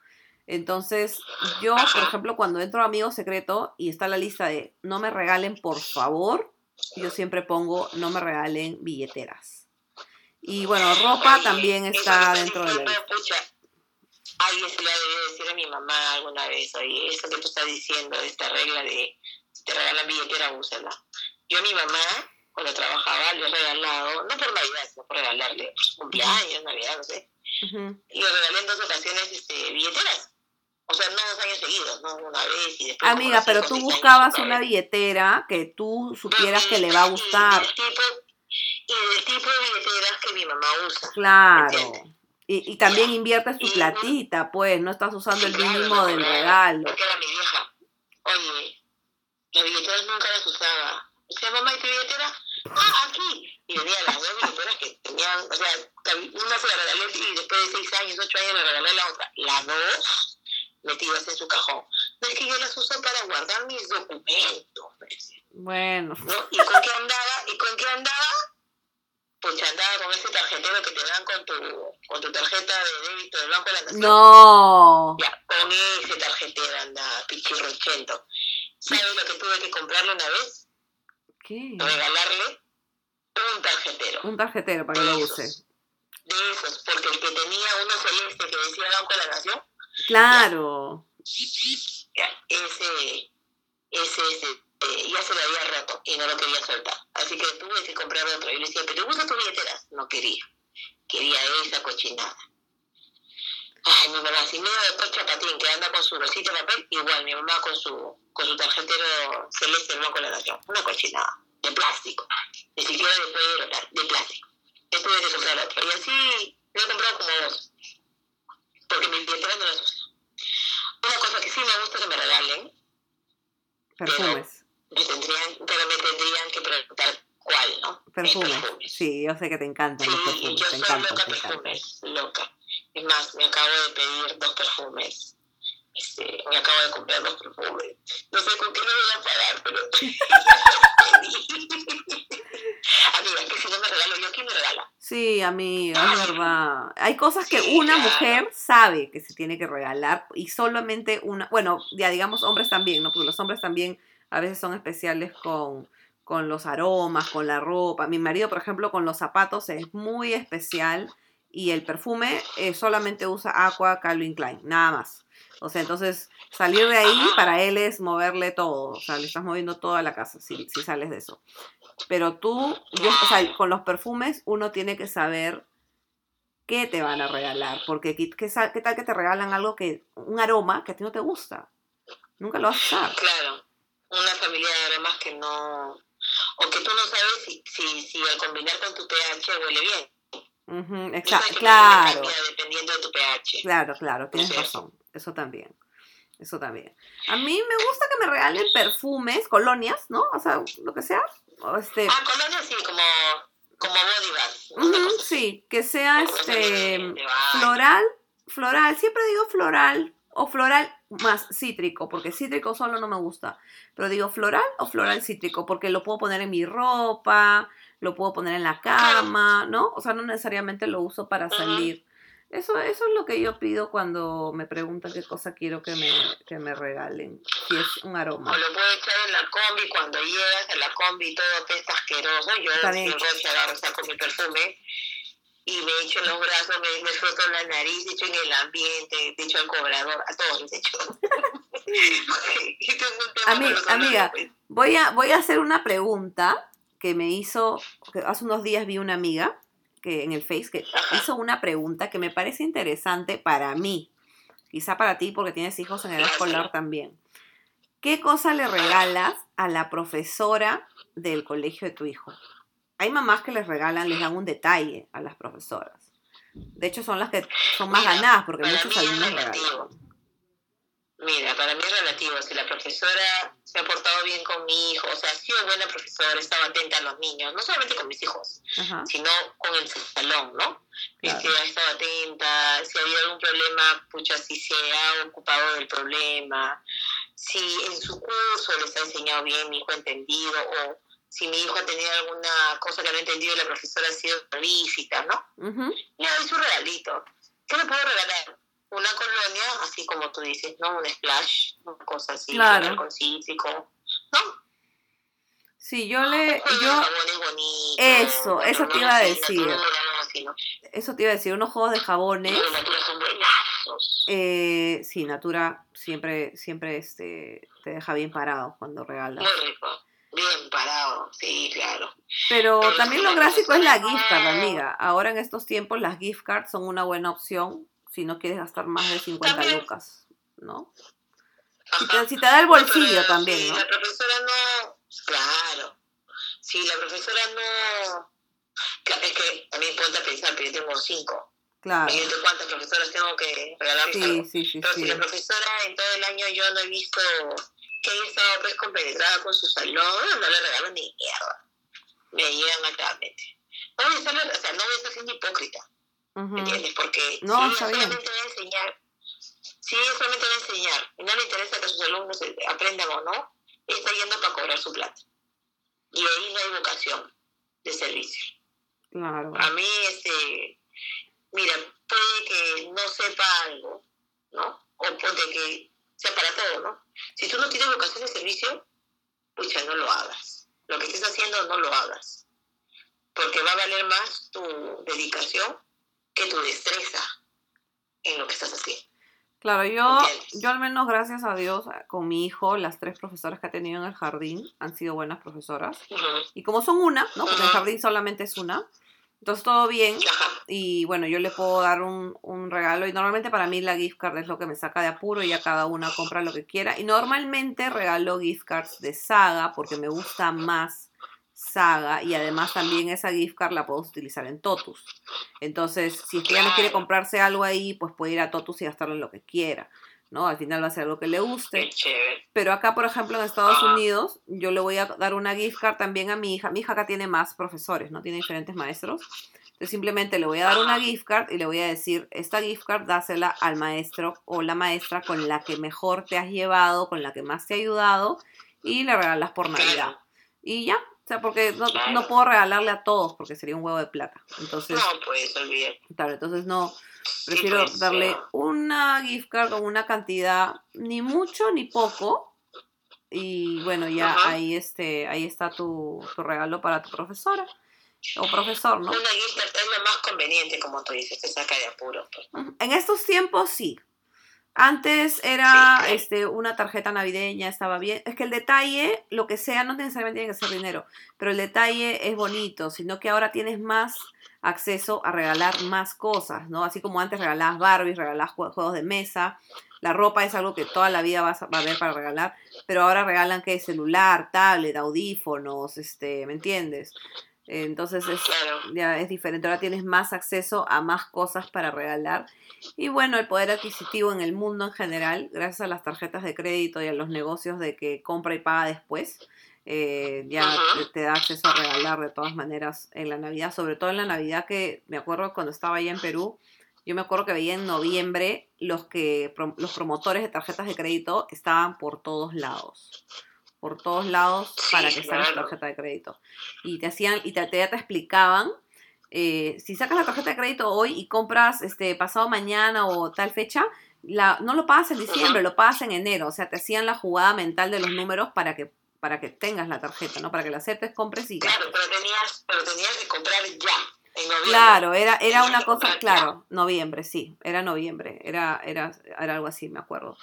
Speaker 1: Entonces, yo, por ejemplo, cuando entro a Amigo Secreto y está la lista de no me regalen, por favor, yo siempre pongo no me regalen billeteras. Y bueno, ropa también está dentro de la
Speaker 2: alguien se le ha debido decir a mi mamá alguna vez, oye, eso que tú estás diciendo, esta regla de si te regalan billetera, úsala. Yo a mi mamá, cuando trabajaba, le he regalado, no por Navidad, sino por regalarle cumpleaños, Navidad, no sé. Y le regalé en dos ocasiones este, billeteras. O sea, no dos años seguidos, ¿no? Una vez y después.
Speaker 1: Amiga, pero tú buscabas una billetera que tú supieras que le va a gustar.
Speaker 2: Y del, tipo, y del tipo de billeteras que mi mamá usa.
Speaker 1: Claro. Y, y también inviertes tu platita, pues, no estás usando el mínimo del regalo.
Speaker 2: Porque era mi vieja. Oye, las billeteras nunca las usaba. O sea, mamá, ¿y tu billetera? Ah, aquí. Y venía las dos billeteras que tenían, o sea, una se la regalé y después de seis años, ocho años le regalé la otra. Las dos metidas en su cajón. No es que yo las uso para guardar mis documentos.
Speaker 1: Bueno.
Speaker 2: ¿No? ¿Y con qué andaba? ¿Y con qué andaba? Pues andaba con ese tarjetero que te dan con tu, con tu tarjeta de débito del Banco de la Nación.
Speaker 1: No.
Speaker 2: Ya, con ese tarjetero anda, pichirrochento. ¿Sabes lo que tuve que comprarle una vez?
Speaker 1: ¿Qué?
Speaker 2: Regalarle un tarjetero.
Speaker 1: Un tarjetero para que lo use.
Speaker 2: De esos, porque el que tenía uno celeste que decía Banco de la Nación.
Speaker 1: Claro.
Speaker 2: Ya, ese, ese, ese ya se lo había roto y no lo quería soltar. Así que tuve que comprar otro. Y le decía, ¿pero usa tu billetera? No quería. Quería esa cochinada. Ay, mi mamá, si medio de Pocha Patín que anda con su bolsita de papel, igual mi mamá con su, con su tarjetero celeste del Banco de la Nación. Una cochinada, de plástico. Ni siquiera de de de plástico. Yo tuve que comprar otro. Y así lo he comprado como dos. Porque mi billetera no las uso. Una cosa que sí me gusta que me regalen.
Speaker 1: Perfumes
Speaker 2: me tendrían, pero me tendrían que preguntar cuál, ¿no?
Speaker 1: Perfumes. Sí, yo sé que te encantan
Speaker 2: sí,
Speaker 1: los perfumes.
Speaker 2: Yo soy
Speaker 1: encantan,
Speaker 2: loca perfumes, loca. Es más, me acabo de pedir dos perfumes. Este, me acabo de comprar dos perfumes. No sé con qué me voy a pagar, pero. amiga, es que si no me regalo yo, ¿quién me regala?
Speaker 1: Sí, amiga, es verdad. Hay cosas que una mujer sabe que se tiene que regalar y solamente una. Bueno, ya digamos hombres también, ¿no? Porque los hombres también a veces son especiales con, con los aromas, con la ropa. Mi marido, por ejemplo, con los zapatos es muy especial y el perfume eh, solamente usa Aqua Calvin Klein, nada más. O sea, entonces salir de ahí para él es moverle todo, o sea, le estás moviendo toda la casa si, sales de eso. Pero tú, con los perfumes uno tiene que saber qué te van a regalar, porque qué, qué, qué tal que te regalan algo que, un aroma que a ti no te gusta. Nunca lo vas a usar.
Speaker 2: Claro una familia de aromas que no, o que tú no sabes si, si, si al combinar con tu pH huele bien.
Speaker 1: exacto, claro.
Speaker 2: Dependiendo de tu pH.
Speaker 1: Claro, claro, tienes razón. Eso también. Eso también. A mí me gusta que me regalen perfumes, colonias, ¿no? O sea, lo que sea. O este...
Speaker 2: Ah, colonias sí, como, como body
Speaker 1: sí, que sea este floral, floral, siempre digo floral, o floral más cítrico, porque cítrico solo no me gusta. Pero digo floral o floral cítrico, porque lo puedo poner en mi ropa, lo puedo poner en la cama, ¿no? O sea, no necesariamente lo uso para salir. Eso, eso es lo que yo pido cuando me preguntan qué cosa quiero que me, que me regalen, si es un aroma.
Speaker 2: O lo puedo echar en la combi cuando llegas en la combi todo apesta asqueroso. Yo siempre agarro, saco mi perfume y me echo en los brazos, me, froto la nariz, echo en el ambiente, echo al cobrador, a todos les echo.
Speaker 1: amiga, amiga pues. voy, a, voy a hacer una pregunta que me hizo, que hace unos días vi una amiga que en el Face que hizo una pregunta que me parece interesante para mí. Quizá para ti porque tienes hijos en edad escolar también. ¿Qué cosa le regalas a la profesora del colegio de tu hijo? Hay mamás que les regalan, les dan un detalle a las profesoras. De hecho, son las que son más ganadas porque muchos alumnos regalan.
Speaker 2: Mira, para mí es relativo. Si la profesora se ha portado bien con mi hijo, o sea, ha sido buena profesora, estaba atenta a los niños, no solamente con mis hijos, sino con el salón, ¿no? Si ha estado atenta, si ha habido algún problema, pucha, si se ha ocupado del problema, si en su curso les ha enseñado bien, mi hijo entendido, o si mi hijo ha tenido alguna cosa que no ha entendido la profesora ha sido rígida, ¿no? Uh Le doy su regalito. ¿Qué me puedo regalar? una colonia, así como tú dices, ¿no? Un splash, una cosa así, claro. con cítrico, ¿no?
Speaker 1: Sí, yo le... Yo... Eso, eso te iba a decir. Eso te iba a decir, unos juegos de jabones. Eh, sí, Natura siempre, siempre este, te deja bien parado cuando regalas.
Speaker 2: Bien parado, sí, claro.
Speaker 1: Pero, también lo gráfico es la gift card, amiga. Ahora en estos tiempos las gift cards son una buena opción si no quieres gastar más de 50 lucas, ¿no? Si te, da el bolsillo también,
Speaker 2: ¿no? Si la profesora no, claro, si la profesora no, es que también ponte a pensar, pero yo tengo cinco. Claro. Y cuántas profesoras tengo que regalar sí, sí, sí, Pero si la profesora en todo el año yo no he visto que haya estado pues compenetrada con su salón, no le regalo ni mierda. Me llegan claramente. No voy a estar, o sea, no voy a estar siendo hipócrita. ¿Me entiendes? Porque no, si ella solamente va a enseñar, si ella solamente va a enseñar y no le interesa que sus alumnos aprendan o no, está yendo para cobrar su plata. Y ahí no hay vocación de servicio. Claro. A mí, este, mira, puede que no sepa algo, ¿no? O puede que sea para todo, ¿no? Si tú no tienes vocación de servicio, pucha, no lo hagas. Lo que estés haciendo, no lo hagas. Porque va a valer más tu dedicación que tu destreza en lo que estás haciendo.
Speaker 1: Claro, yo, yo al menos gracias a Dios con mi hijo, las tres profesoras que ha tenido en el jardín han sido buenas profesoras. Y como son una, ¿no? Porque el jardín solamente es una. Entonces todo bien. Y bueno, yo le puedo dar un, un, regalo. Y normalmente para mí la gift card es lo que me saca de apuro y ya cada una compra lo que quiera. Y normalmente regalo gift cards de saga porque me gusta más Saga y además también esa gift card la puedo utilizar en Totus. Entonces, si es que ella no quiere comprarse algo ahí, pues puede ir a Totus y gastarlo en lo que quiera. ¿No? Al final va a ser algo que le guste. Pero acá, por ejemplo, en Estados ah. Unidos, yo le voy a dar una gift card también a mi hija. Mi hija acá tiene más profesores, ¿no? Tiene diferentes maestros. Entonces simplemente le voy a dar una gift card y le voy a decir, esta gift card dásela al maestro o la maestra con la que mejor te has llevado, con la que más te ha ayudado y le regalas por Navidad. Y ya, sea, porque no, puedo regalarle a todos porque sería un huevo de plata. Entonces,
Speaker 2: no, pues olvidar.
Speaker 1: Claro, entonces no. Prefiero pues, darle una gift card con una cantidad, ni mucho ni poco. Y bueno, ya ahí este, ahí está tu, tu, regalo para tu profesora o profesor, ¿no?
Speaker 2: Una gift card es lo más conveniente, como tú dices, te saca de apuro. Pues.
Speaker 1: En estos tiempos sí, antes era este, una tarjeta navideña, estaba bien. Es que el detalle, lo que sea, no necesariamente tiene que ser dinero, pero el detalle es bonito, sino que ahora tienes más acceso a regalar más cosas, ¿no? Así como antes regalabas Barbies, regalabas juegos de mesa, la ropa es algo que toda la vida vas a, va a haber para regalar, pero ahora regalan que celular, tablet, audífonos, este, ¿me entiendes? Entonces es, ya es diferente. Ahora tienes más acceso a más cosas para regalar. Y bueno, el poder adquisitivo en el mundo en general, gracias a las tarjetas de crédito y a los negocios de que compra y paga después, eh, ya te, da acceso a regalar de todas maneras en la Navidad. Sobre todo en la Navidad que me acuerdo cuando estaba allá en Perú, yo me acuerdo que veía en noviembre los que los promotores de tarjetas de crédito estaban por todos lados por todos lados para que saques tarjeta de crédito. Y te hacían, y te, te, te explicaban, eh, si sacas la tarjeta de crédito hoy y compras este pasado mañana o tal fecha, la, no lo pagas en diciembre, lo pagas en enero. O sea, te hacían la jugada mental de los números para que para que tengas la tarjeta, ¿no? Para que la aceptes, compres y...
Speaker 2: Claro, pero tenías, pero tenías que comprar ya.
Speaker 1: Claro, era, era una cosa, claro, noviembre, sí, era noviembre, era, era, era algo así, me acuerdo.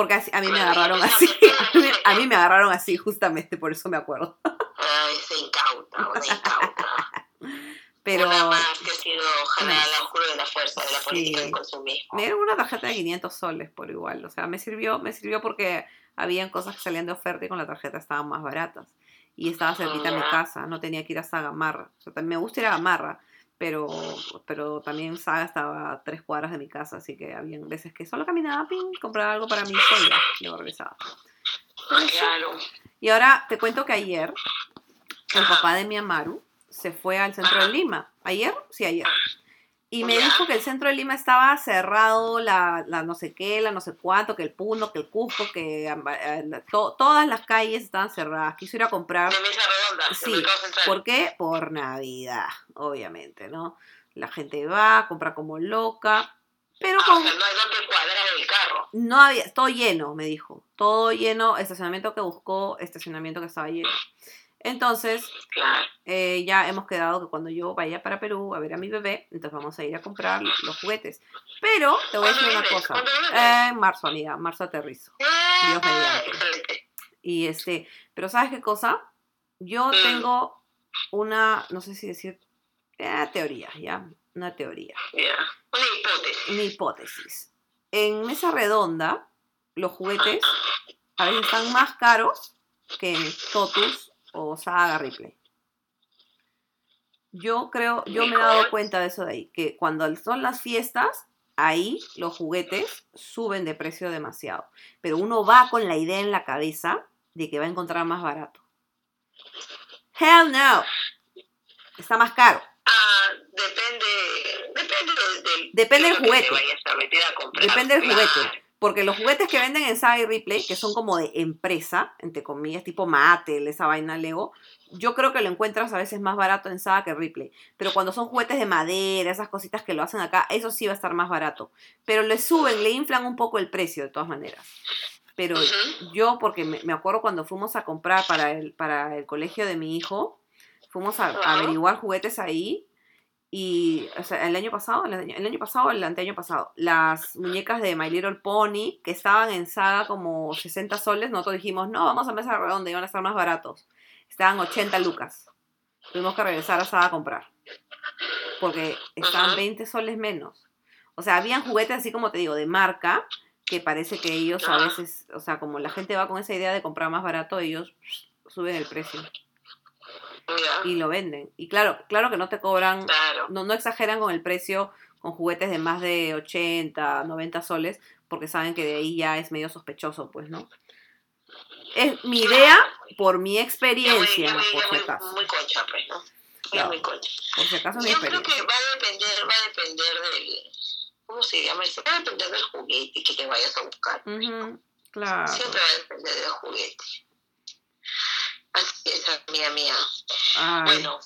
Speaker 1: Porque a mí me agarraron así. A mí, me agarraron así, justamente, por eso me acuerdo.
Speaker 2: Ay, se incauta, incauta.
Speaker 1: Pero
Speaker 2: Una más que ha sido al oscuro de la fuerza, de la política
Speaker 1: Sí.
Speaker 2: del consumismo.
Speaker 1: me dieron una tarjeta de 500 soles por igual. O sea, me sirvió, me sirvió porque habían cosas que salían de oferta y con la tarjeta estaban más baratas. Y estaba cerquita de mi
Speaker 2: Ya.
Speaker 1: casa, no tenía que ir hasta Gamarra. O sea, también me gusta ir a Gamarra, pero, pero también Saga estaba a tres cuadras de mi casa, así que habían veces que solo caminaba, ping, compraba algo para mí y ya, luego regresaba.
Speaker 2: Claro.
Speaker 1: Y ahora te cuento que ayer el papá de mi Amaru se fue al centro de Lima. ¿Ayer? Sí, ayer. Y me dijo que el centro de Lima estaba cerrado, la, la no sé qué, la no sé cuánto, que el Puno, que el Cusco, que eh, la- to- todas las calles estaban cerradas. Quiso ir a comprar.
Speaker 2: De mesa redonda.
Speaker 1: Sí. ¿Por qué? Por Navidad, obviamente, ¿no? La gente va, compra como loca, pero
Speaker 2: Ah,
Speaker 1: con,
Speaker 2: o sea, no hay cuadrar el carro.
Speaker 1: no había, todo lleno, me dijo. Todo lleno, estacionamiento que buscó, estacionamiento que estaba lleno. Entonces, eh, ya hemos quedado que cuando yo vaya para Perú a ver a mi bebé, entonces vamos a ir a comprar los juguetes. Pero te voy a decir una cosa. Eh, en marzo, amiga, marzo aterrizo. Dios mediante.
Speaker 2: Excelente.
Speaker 1: Y este, pero ¿sabes qué cosa? Yo
Speaker 2: Mm.
Speaker 1: tengo una, no sé si decir, eh, teoría, ¿ya? Una teoría.
Speaker 2: Una hipótesis.
Speaker 1: Una hipótesis. En mesa redonda, los juguetes a veces están más caros que en Totus o Saga Ripley. Yo creo, yo me he dado cuenta de eso de ahí, que cuando son las fiestas, ahí los juguetes suben de precio demasiado. Pero uno va con la idea en la cabeza de que va a encontrar más barato. Hell no. Está más caro.
Speaker 2: Ah, depende, depende del, del-
Speaker 1: Depende
Speaker 2: de
Speaker 1: del juguete.
Speaker 2: vayas a meter a comprar.
Speaker 1: Depende del juguete. Porque los juguetes que venden en Saga y Ripley, que son como de empresa, entre comillas, tipo Mattel, esa vaina Lego, yo creo que lo encuentras a veces más barato en Saga que Ripley. Pero cuando son juguetes de madera, esas cositas que lo hacen acá, eso sí va a estar más barato. Pero le suben, le inflan un poco el precio de todas maneras. Pero yo, porque me, me acuerdo cuando fuimos a comprar para el, para el colegio de mi hijo, fuimos a, averiguar juguetes ahí. Y o sea, el año pasado, el año, el año pasado o el anteaño pasado, las muñecas de My Little Pony que estaban en saga como 60 soles, nosotros dijimos, no, vamos a mesa redonda, iban a estar más baratos. Estaban 80 lucas. Tuvimos que regresar a saga a comprar. Porque estaban
Speaker 2: Ajá.
Speaker 1: 20 soles menos. O sea, habían juguetes así como te digo, de marca, que parece que ellos a veces, o sea, como la gente va con esa idea de comprar más barato, ellos suben el precio
Speaker 2: Ya,
Speaker 1: y lo venden. Y claro, claro que no te cobran,
Speaker 2: Claro.
Speaker 1: no, no exageran con el precio con juguetes de más de 80, 90 soles, porque saben que de ahí ya es medio sospechoso, pues, ¿no? Es mi idea por mi
Speaker 2: muy,
Speaker 1: experiencia,
Speaker 2: muy,
Speaker 1: por si
Speaker 2: muy,
Speaker 1: acaso.
Speaker 2: muy concha, pues, ¿no?
Speaker 1: Claro.
Speaker 2: muy concha.
Speaker 1: Por si acaso mi
Speaker 2: Yo creo que va a depender, va a depender del, ¿cómo se llama? Va a depender del juguete que te vayas a buscar.
Speaker 1: Ujú, claro.
Speaker 2: Siempre va a depender del juguete. Así es, amiga mía.
Speaker 1: Ay,
Speaker 2: Bueno,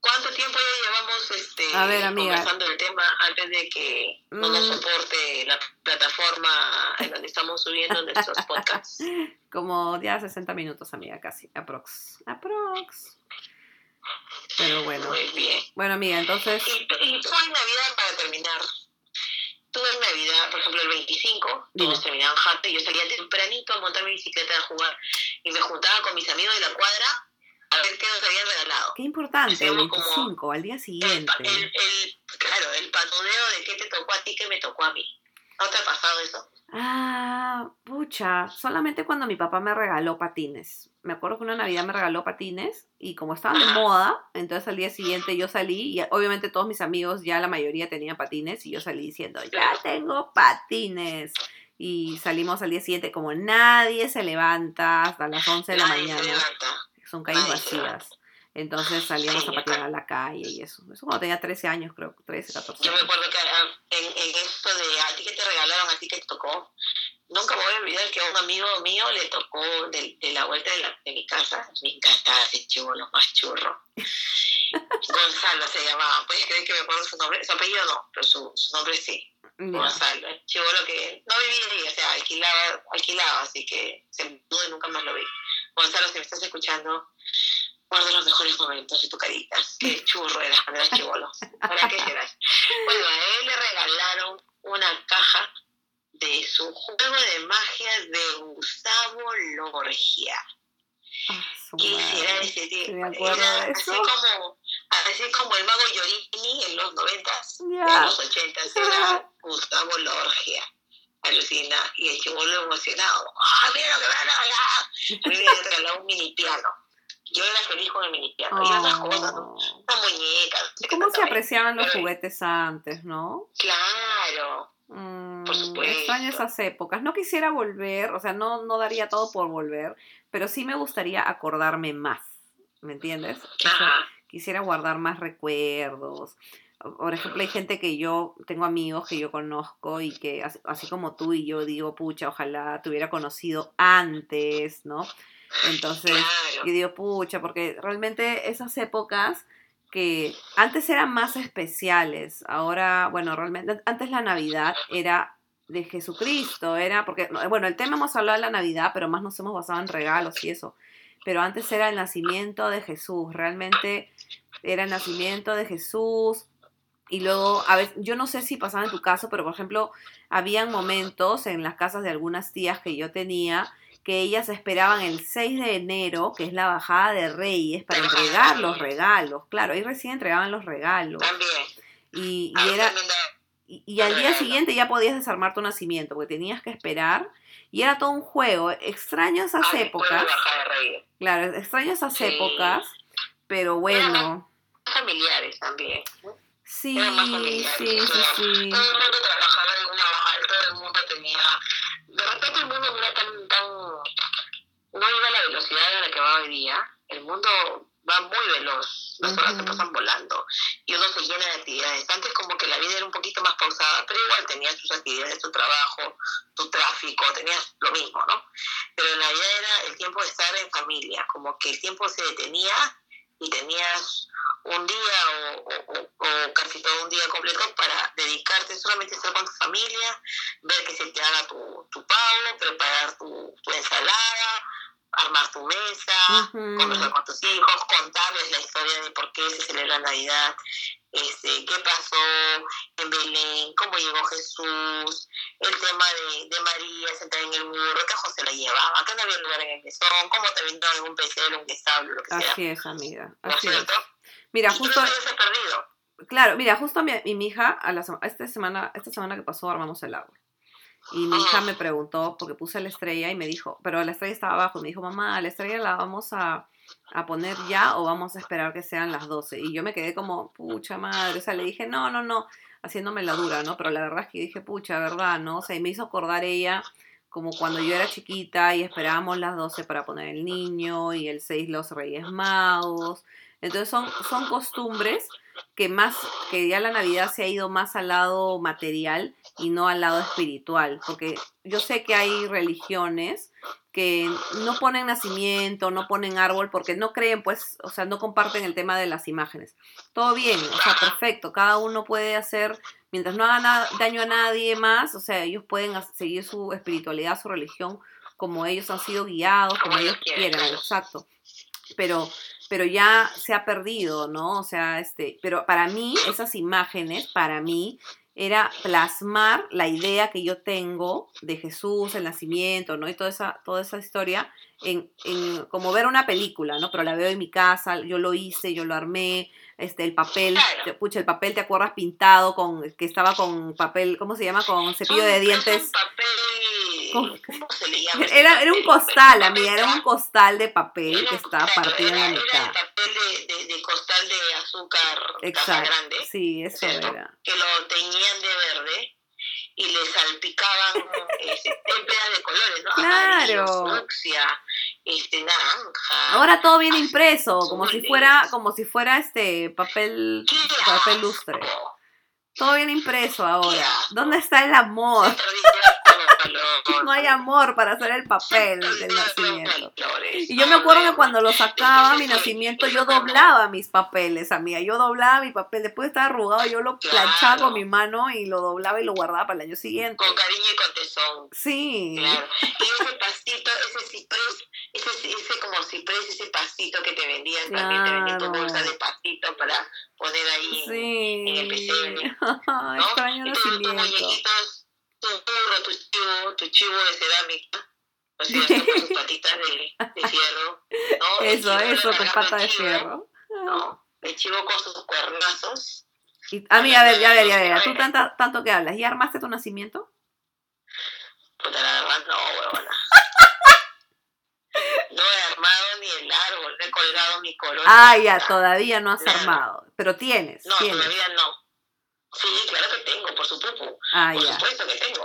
Speaker 2: ¿cuánto tiempo ya llevamos este,
Speaker 1: A ver, amiga.
Speaker 2: conversando el tema antes de que no nos
Speaker 1: Mm.
Speaker 2: soporte la plataforma en donde estamos subiendo nuestros podcasts?
Speaker 1: como ya 60 minutos, amiga, casi. Aprox. Aprox. Pero bueno.
Speaker 2: Muy bien.
Speaker 1: Bueno, amiga, entonces.
Speaker 2: Y, y en Navidad, para terminar, tú en Navidad, por ejemplo, el 25,
Speaker 1: Dime.
Speaker 2: todos terminaban y yo salía tempranito a montar mi bicicleta a jugar y me juntaba con mis amigos de la cuadra a ver qué nos habían regalado.
Speaker 1: Qué importante, el
Speaker 2: Hacíamos como
Speaker 1: 25, al día siguiente.
Speaker 2: el, el- claro, el panudeo de qué te tocó a ti, qué me tocó a mí. ¿No te ha pasado eso?
Speaker 1: Ah, pucha, solamente cuando mi papá me regaló patines. Me acuerdo que una Navidad me regaló patines y como estaban de moda, entonces al día siguiente yo salí y obviamente todos mis amigos, ya la mayoría tenían patines y yo salí diciendo, ya tengo patines. Y salimos al día siguiente como nadie se levanta hasta las 11 de la
Speaker 2: Nadie
Speaker 1: mañana. Son calles vacías. Entonces salíamos
Speaker 2: Sí,
Speaker 1: a patinar a la calle y eso. Eso cuando tenía 13 años, creo, 13, 14
Speaker 2: Yo me
Speaker 1: años.
Speaker 2: acuerdo que ah, en, en esto de a ti que te regalaron, a ti que te tocó, nunca me voy a olvidar que a un amigo mío le tocó de, de la vuelta de, la, de mi casa, me encantaba ese chivolo más churro. Gonzalo se llamaba, ¿puedes creer que me acuerdo su nombre? Su apellido no, pero su, su nombre sí. Gonzalo, el chivolo que no vivía ahí, o sea, alquilaba, alquilaba, así que se mudó y nunca más lo vi. Gonzalo, si me estás escuchando, guarda los mejores momentos de tu carita. Qué churro eras cuando eras chivolo. ¿Para qué serás? Bueno, a él le regalaron una caja de su juego de magia de Gustavo Lorgia.
Speaker 1: Su
Speaker 2: ¿Qué será ese tipo? Era así como, Así como el mago Yorini en los noventas, en los ochentas, era Gustavo Lorgia. Alucina, y el chivolo emocionado. ¡Ah, mira lo que van a regalar! A mí me regalado un mini piano. Yo era feliz con el mini piano. Y otras cosas, ¿no?
Speaker 1: Oh.
Speaker 2: Una muñeca. no sé qué
Speaker 1: ¿Cómo se apreciaban los
Speaker 2: Pero-
Speaker 1: juguetes antes, no?
Speaker 2: Claro.
Speaker 1: Mm,
Speaker 2: Por supuesto.
Speaker 1: extraño esas épocas. No quisiera volver, o sea, no, no daría todo por volver, pero sí me gustaría acordarme más, ¿me entiendes? Quisiera guardar más recuerdos. Por ejemplo, hay gente que yo, tengo amigos que yo conozco y que así, así como tú y yo digo, pucha, ojalá te hubiera conocido antes, ¿no? Entonces,
Speaker 2: Claro.
Speaker 1: yo digo, pucha, porque realmente esas épocas que antes eran más especiales, ahora, bueno, realmente antes la Navidad era de Jesucristo, era porque, no, bueno, el tema hemos hablado de la Navidad, pero más nos hemos basado en regalos y eso, pero antes era el nacimiento de Jesús, realmente era el nacimiento de Jesús. Y luego, a veces, yo no sé si pasaba en tu caso, pero por ejemplo, habían momentos en las casas de algunas tías que yo tenía que ellas esperaban el 6 de enero, que es la bajada de Reyes, para entregar los regalos. Claro, ahí recién entregaban los regalos.
Speaker 2: También.
Speaker 1: Y,
Speaker 2: A
Speaker 1: y
Speaker 2: mí
Speaker 1: era, y, y al día siguiente ya podías desarmar tu nacimiento, porque tenías que esperar. Y era todo un juego. Extraño esas
Speaker 2: Ah,
Speaker 1: épocas.
Speaker 2: De.
Speaker 1: Claro, extraño esas
Speaker 2: Sí.
Speaker 1: épocas. Pero bueno.
Speaker 2: Familiares también. ¿no?
Speaker 1: Sí,
Speaker 2: familiares.
Speaker 1: sí, sí, sí.
Speaker 2: Todo el mundo trabajaba de una manera, todo el mundo tenía. De repente el mundo no era tan, tan. No iba a la velocidad a la que va hoy día. El mundo va muy veloz. Las horas se pasan volando. Y uno se llena de actividades. Antes, como que la vida era un poquito más pausada, pero igual tenías tus actividades, tu trabajo, tu tráfico, tenías lo mismo, ¿no? Pero en Navidad era el tiempo de estar en familia. Como que el tiempo se detenía y tenías un día o, o- o- casi todo un día completo para dedicarte solamente a estar con tu familia, ver que se te haga tu, tu pavo, preparar tu, tu ensalada, armar tu mesa, conversar con tus hijos, contarles la historia de por qué se celebra Navidad, este, qué pasó en Belén, cómo llegó Jesús, el tema de, de María sentada en el muro, que José la llevaba, que no había lugar en el mesón, cómo te vino algún pesebre, un establo, lo que sea.
Speaker 1: Así es, amiga.
Speaker 2: ¿No es
Speaker 1: Así
Speaker 2: cierto?
Speaker 1: Mira,
Speaker 2: Y
Speaker 1: justo, claro, mira, justo mi, y mi hija, a la, esta semana, esta semana que pasó, armamos el árbol. Y mi hija me preguntó, porque puse la estrella y me dijo, pero la estrella estaba abajo, y me dijo, mamá, ¿la estrella la vamos a, a poner ya o vamos a esperar que sean las 12? Y yo me quedé como, pucha madre, o sea, le dije, no, no, no, haciéndome la dura, ¿no? Pero la verdad es que dije, pucha, ¿verdad? ¿No? O sea, y me hizo acordar ella como cuando yo era chiquita y esperábamos las 12 para poner el niño y el 6 los Reyes Magos. Entonces son, son costumbres que más, que ya la Navidad se ha ido más al lado material y no al lado espiritual, porque yo sé que hay religiones que no ponen nacimiento, no ponen árbol, porque no creen, pues, o sea, no comparten el tema de las imágenes. Todo bien, o sea, perfecto, cada uno puede hacer, mientras no haga daño a nadie más, o sea, ellos pueden seguir su espiritualidad, su religión, como ellos han sido guiados, como ellos quieran, exacto. Pero, pero ya se ha perdido, ¿no? O sea, este, pero para mí, esas imágenes, para mí, era plasmar la idea que yo tengo de Jesús, el nacimiento, ¿no? Y toda esa, toda esa historia, en, en como ver una película, ¿no? Pero la veo en mi casa, yo lo hice, yo lo armé, este, el papel,
Speaker 2: Claro.
Speaker 1: pucha, el papel, ¿te acuerdas? Pintado, con, que estaba con papel, ¿cómo se llama? Con cepillo de dientes. Con-
Speaker 2: ¿Cómo se le llama?
Speaker 1: Era, era un costal, amiga, era un
Speaker 2: era-
Speaker 1: costal de papel
Speaker 2: era
Speaker 1: que estaba partido en la
Speaker 2: era- Era
Speaker 1: mitad.
Speaker 2: el papel de, de, de costal de azúcar
Speaker 1: Exacto.
Speaker 2: grande,
Speaker 1: Sí, eso
Speaker 2: ¿cierto?
Speaker 1: era.
Speaker 2: que lo teñían de verde y le salpicaban témperas de colores, ¿no? Amarillo,
Speaker 1: Claro.
Speaker 2: fucsia, este, naranja.
Speaker 1: Ahora todo viene impreso, como si fuera, como si fuera este papel,
Speaker 2: ¡Qué
Speaker 1: papel lustre. Todo viene impreso
Speaker 2: ¡Qué
Speaker 1: ahora. ¿Dónde está el amor?
Speaker 2: Se perdieron los valores.
Speaker 1: No hay amor para hacer el papel del nacimiento. Y yo me acuerdo que cuando lo sacaba mi nacimiento, yo doblaba mis papeles, amiga. Yo doblaba mi papel. Después de estar arrugado, yo lo planchaba con mi mano y lo doblaba y lo guardaba para el año siguiente.
Speaker 2: Con cariño y con tesón.
Speaker 1: Sí.
Speaker 2: Claro. Y ese pastito, ese ciprés, ese, ese como ciprés, ese pastito que te vendían también, te vendían tu bolsa de pastito para poner ahí en- en el
Speaker 1: Sí.
Speaker 2: pesebre. ¿no?
Speaker 1: Extraño
Speaker 2: Y todos tus
Speaker 1: nacimiento.
Speaker 2: muñequitos, tu burro, tu chivo, tu chivo de cerámica, o sea, con sus patitas de, de fierro, ¿no?
Speaker 1: Eso, eso, con pata de
Speaker 2: chivo,
Speaker 1: fierro.
Speaker 2: ¿no? el chivo con sus cuernazos.
Speaker 1: Y, amiga, a ver, ya ver, ya ver, tú tanta, tanto que hablas, ¿ya armaste tu nacimiento?
Speaker 2: Puta, la verdad, no, huevona. No he armado ni el árbol, no he colgado mi corona.
Speaker 1: Ah, ya, todavía no has
Speaker 2: Nada.
Speaker 1: armado, pero tienes,
Speaker 2: No,
Speaker 1: tienes.
Speaker 2: todavía no. Sí, claro que tengo, por supuesto.
Speaker 1: Ah,
Speaker 2: por
Speaker 1: ya.
Speaker 2: supuesto que tengo.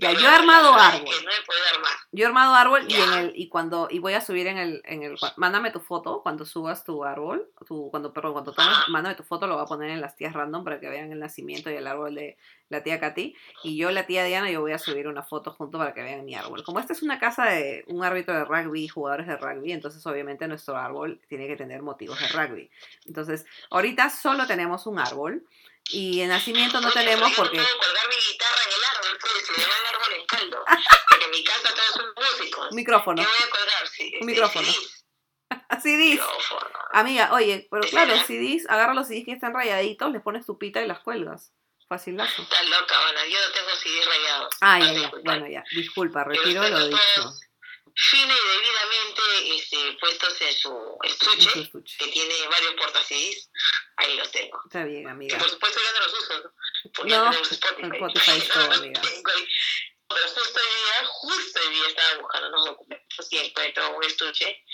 Speaker 1: Ya, yo he armado árbol.
Speaker 2: Que no he podido armar.
Speaker 1: Yo he armado árbol y en el y cuando y voy a subir en el en el mándame tu foto cuando subas tu árbol, tu cuando perdón, cuando tomes, mándame tu foto, lo voy a poner en las tías random para que vean el nacimiento y el árbol de la tía Katy y yo la tía Diana yo voy a subir una foto junto para que vean mi árbol. Como esta es una casa de un árbitro de rugby, jugadores de rugby, entonces obviamente nuestro árbol tiene que tener motivos de rugby. Entonces, ahorita solo tenemos un árbol y en nacimiento no
Speaker 2: Oye,
Speaker 1: tenemos
Speaker 2: yo
Speaker 1: porque
Speaker 2: No puedo colgar mi guitarra en el árbol, pues, si me va el árbol en caldo. Porque en mi casa todos son músicos.
Speaker 1: micrófono.
Speaker 2: Yo voy a colgar, sí.
Speaker 1: Un micrófono.
Speaker 2: CDs.
Speaker 1: Dice.
Speaker 2: Micrófono.
Speaker 1: Amiga, oye, pero
Speaker 2: ¿Es
Speaker 1: claro,
Speaker 2: verdad?
Speaker 1: CDs, agarra los CDs que están rayaditos, les pones tu pita y las cuelgas. Facilazo.
Speaker 2: Estás loca, bueno, yo no tengo CDs rayados.
Speaker 1: Ah, ya, ya. Bueno, ya. Disculpa, retiro lo dicho.
Speaker 2: todos Fina y debidamente este, puestos en su estuche,
Speaker 1: escuche.
Speaker 2: que tiene varios porta CDs, ahí los tengo.
Speaker 1: Está bien,
Speaker 2: Que
Speaker 1: amiga.
Speaker 2: por supuesto yo no los uso, ¿no? porque
Speaker 1: No,
Speaker 2: tenemos Spotify.
Speaker 1: Spotify todo, amiga.
Speaker 2: Pero justo hoy día, justo hoy día estaba buscando unos documentos y encuentro un estuche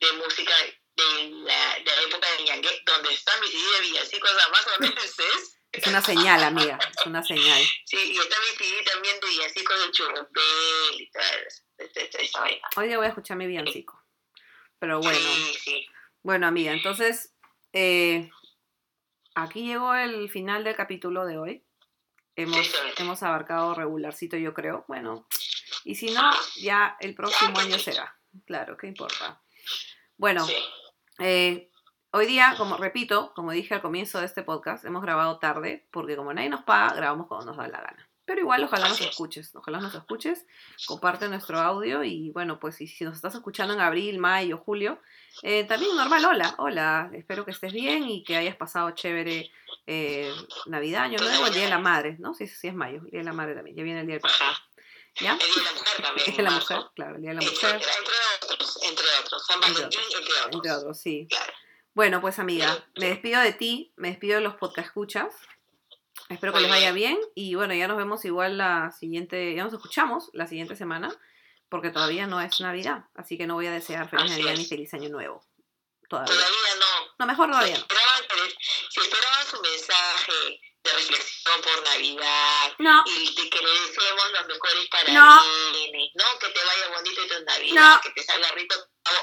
Speaker 2: de música de la, de la época de Ñangue, donde está mi CD de villancicos a más o menos es.
Speaker 1: Una señal, amiga. Es una señal.
Speaker 2: Sí, y está mi CD también de villancicos de Churrumbel y esta, esta vaina.
Speaker 1: Hoy día voy a escuchar mi villancico. Pero bueno.
Speaker 2: Sí, sí.
Speaker 1: Bueno, amiga, entonces, eh, aquí llegó el final del capítulo de hoy. Hemos,
Speaker 2: Sí,
Speaker 1: hemos abarcado regularcito, yo creo. Bueno, y si no, ya el próximo año será. Claro, ¿qué importa? Bueno, eh, hoy día, como repito, como dije al comienzo de este podcast, hemos grabado tarde, porque como nadie nos paga, grabamos cuando nos da la gana. Pero igual, ojalá nos escuches, ojalá nos escuches, comparte nuestro audio y bueno, pues si, si nos estás escuchando en abril, mayo, julio, eh, también normal, hola, hola, espero que estés bien y que hayas pasado chévere eh, Navidad, Año Nuevo, el Día de la Madre, ¿no? Sí, sí, es mayo, el Día de la Madre también, ya viene el Día del Padre. ¿ya?
Speaker 2: El Día de la Mujer también.
Speaker 1: Es de la mujer, claro, el Día de la
Speaker 2: Etcétera,
Speaker 1: mujer,
Speaker 2: Entre otros, entre otros. San Valentín, entre otros.
Speaker 1: entre otros, sí.
Speaker 2: Claro.
Speaker 1: Bueno, pues amiga, me despido de ti, me despido de los podcast escuchas. Espero que les vaya
Speaker 2: bien.
Speaker 1: y bueno, ya nos vemos igual la siguiente, ya nos escuchamos la siguiente semana porque todavía no es Navidad, así que no voy a desear feliz
Speaker 2: Así
Speaker 1: Navidad
Speaker 2: es.
Speaker 1: ni feliz año nuevo. Todavía.
Speaker 2: Todavía no.
Speaker 1: No, mejor todavía
Speaker 2: Si esperaban, si esperaban su mensaje de reflexión por Navidad
Speaker 1: No,
Speaker 2: y de que le deseemos los mejores para
Speaker 1: No.
Speaker 2: ¿no? Que te vaya bonito tu Navidad,
Speaker 1: No.
Speaker 2: que te salga rico.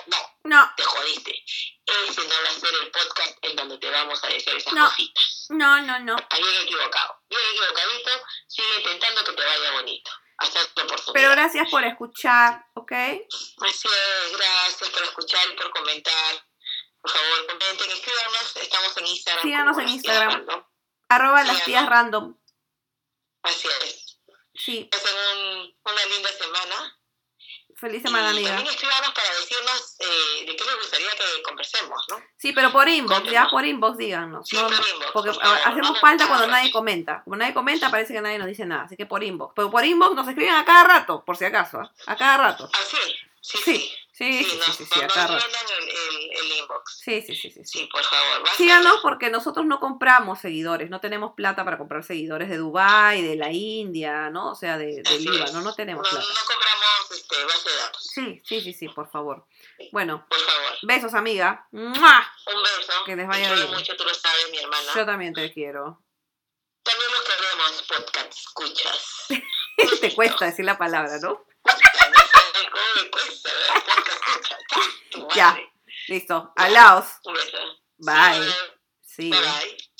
Speaker 2: No,
Speaker 1: no,
Speaker 2: te jodiste. Ese no va a ser el podcast en donde te vamos a decir esas
Speaker 1: No.
Speaker 2: cositas.
Speaker 1: no, no, no.
Speaker 2: Ahí bien equivocado. Bien equivocadito, sigue intentando que te vaya bonito. Hasta otra oportunidad.
Speaker 1: Pero gracias por escuchar, ¿ok?
Speaker 2: Así es, gracias por escuchar y por comentar. Por favor, comenten, escríbanos. Estamos en Instagram.
Speaker 1: Síganos en Instagram. Arroba las tías random.
Speaker 2: Así es.
Speaker 1: Sí,
Speaker 2: Pasen un- una linda semana.
Speaker 1: feliz semana,
Speaker 2: y
Speaker 1: amiga.
Speaker 2: también escríbanos para decirnos eh, de qué les gustaría que conversemos, ¿no?
Speaker 1: Sí, pero por inbox, ya por inbox díganos.
Speaker 2: Sí,
Speaker 1: No,
Speaker 2: por inbox,
Speaker 1: porque
Speaker 2: por favor,
Speaker 1: hacemos
Speaker 2: no
Speaker 1: falta cuando nadie comenta. Como nadie comenta, parece que nadie nos dice nada. Así que por inbox. Pero por inbox nos escriben a cada rato, por si acaso. ¿ah? A cada rato.
Speaker 2: Así. Sí,
Speaker 1: Sí,
Speaker 2: sí.
Speaker 1: Sí, sí, sí, sí, sí, a
Speaker 2: nos
Speaker 1: cada rato.
Speaker 2: mandan el, el, el inbox.
Speaker 1: Sí, sí, sí, sí. sí.
Speaker 2: Por favor.
Speaker 1: Síganos porque nosotros no compramos seguidores, no tenemos plata para comprar seguidores de Dubai, de la India, ¿no? O sea, de, IVA,
Speaker 2: es.
Speaker 1: no, tenemos plata.
Speaker 2: no compramos este, base de datos.
Speaker 1: Sí, sí, sí, sí, por favor. Bueno,
Speaker 2: Por favor.
Speaker 1: besos, amiga. ¡Mua!
Speaker 2: Un beso.
Speaker 1: Que les vaya bien.
Speaker 2: mucho, tú lo sabes, mi hermana.
Speaker 1: Yo también te quiero.
Speaker 2: También los queremos, podcast escuchas.
Speaker 1: te cuesta decir la palabra, ¿no?
Speaker 2: ¿Cómo me cuesta? ver Podcast escuchas. Tu
Speaker 1: Ya. Listo. Alaos. Bye. Sí.
Speaker 2: Bye bye.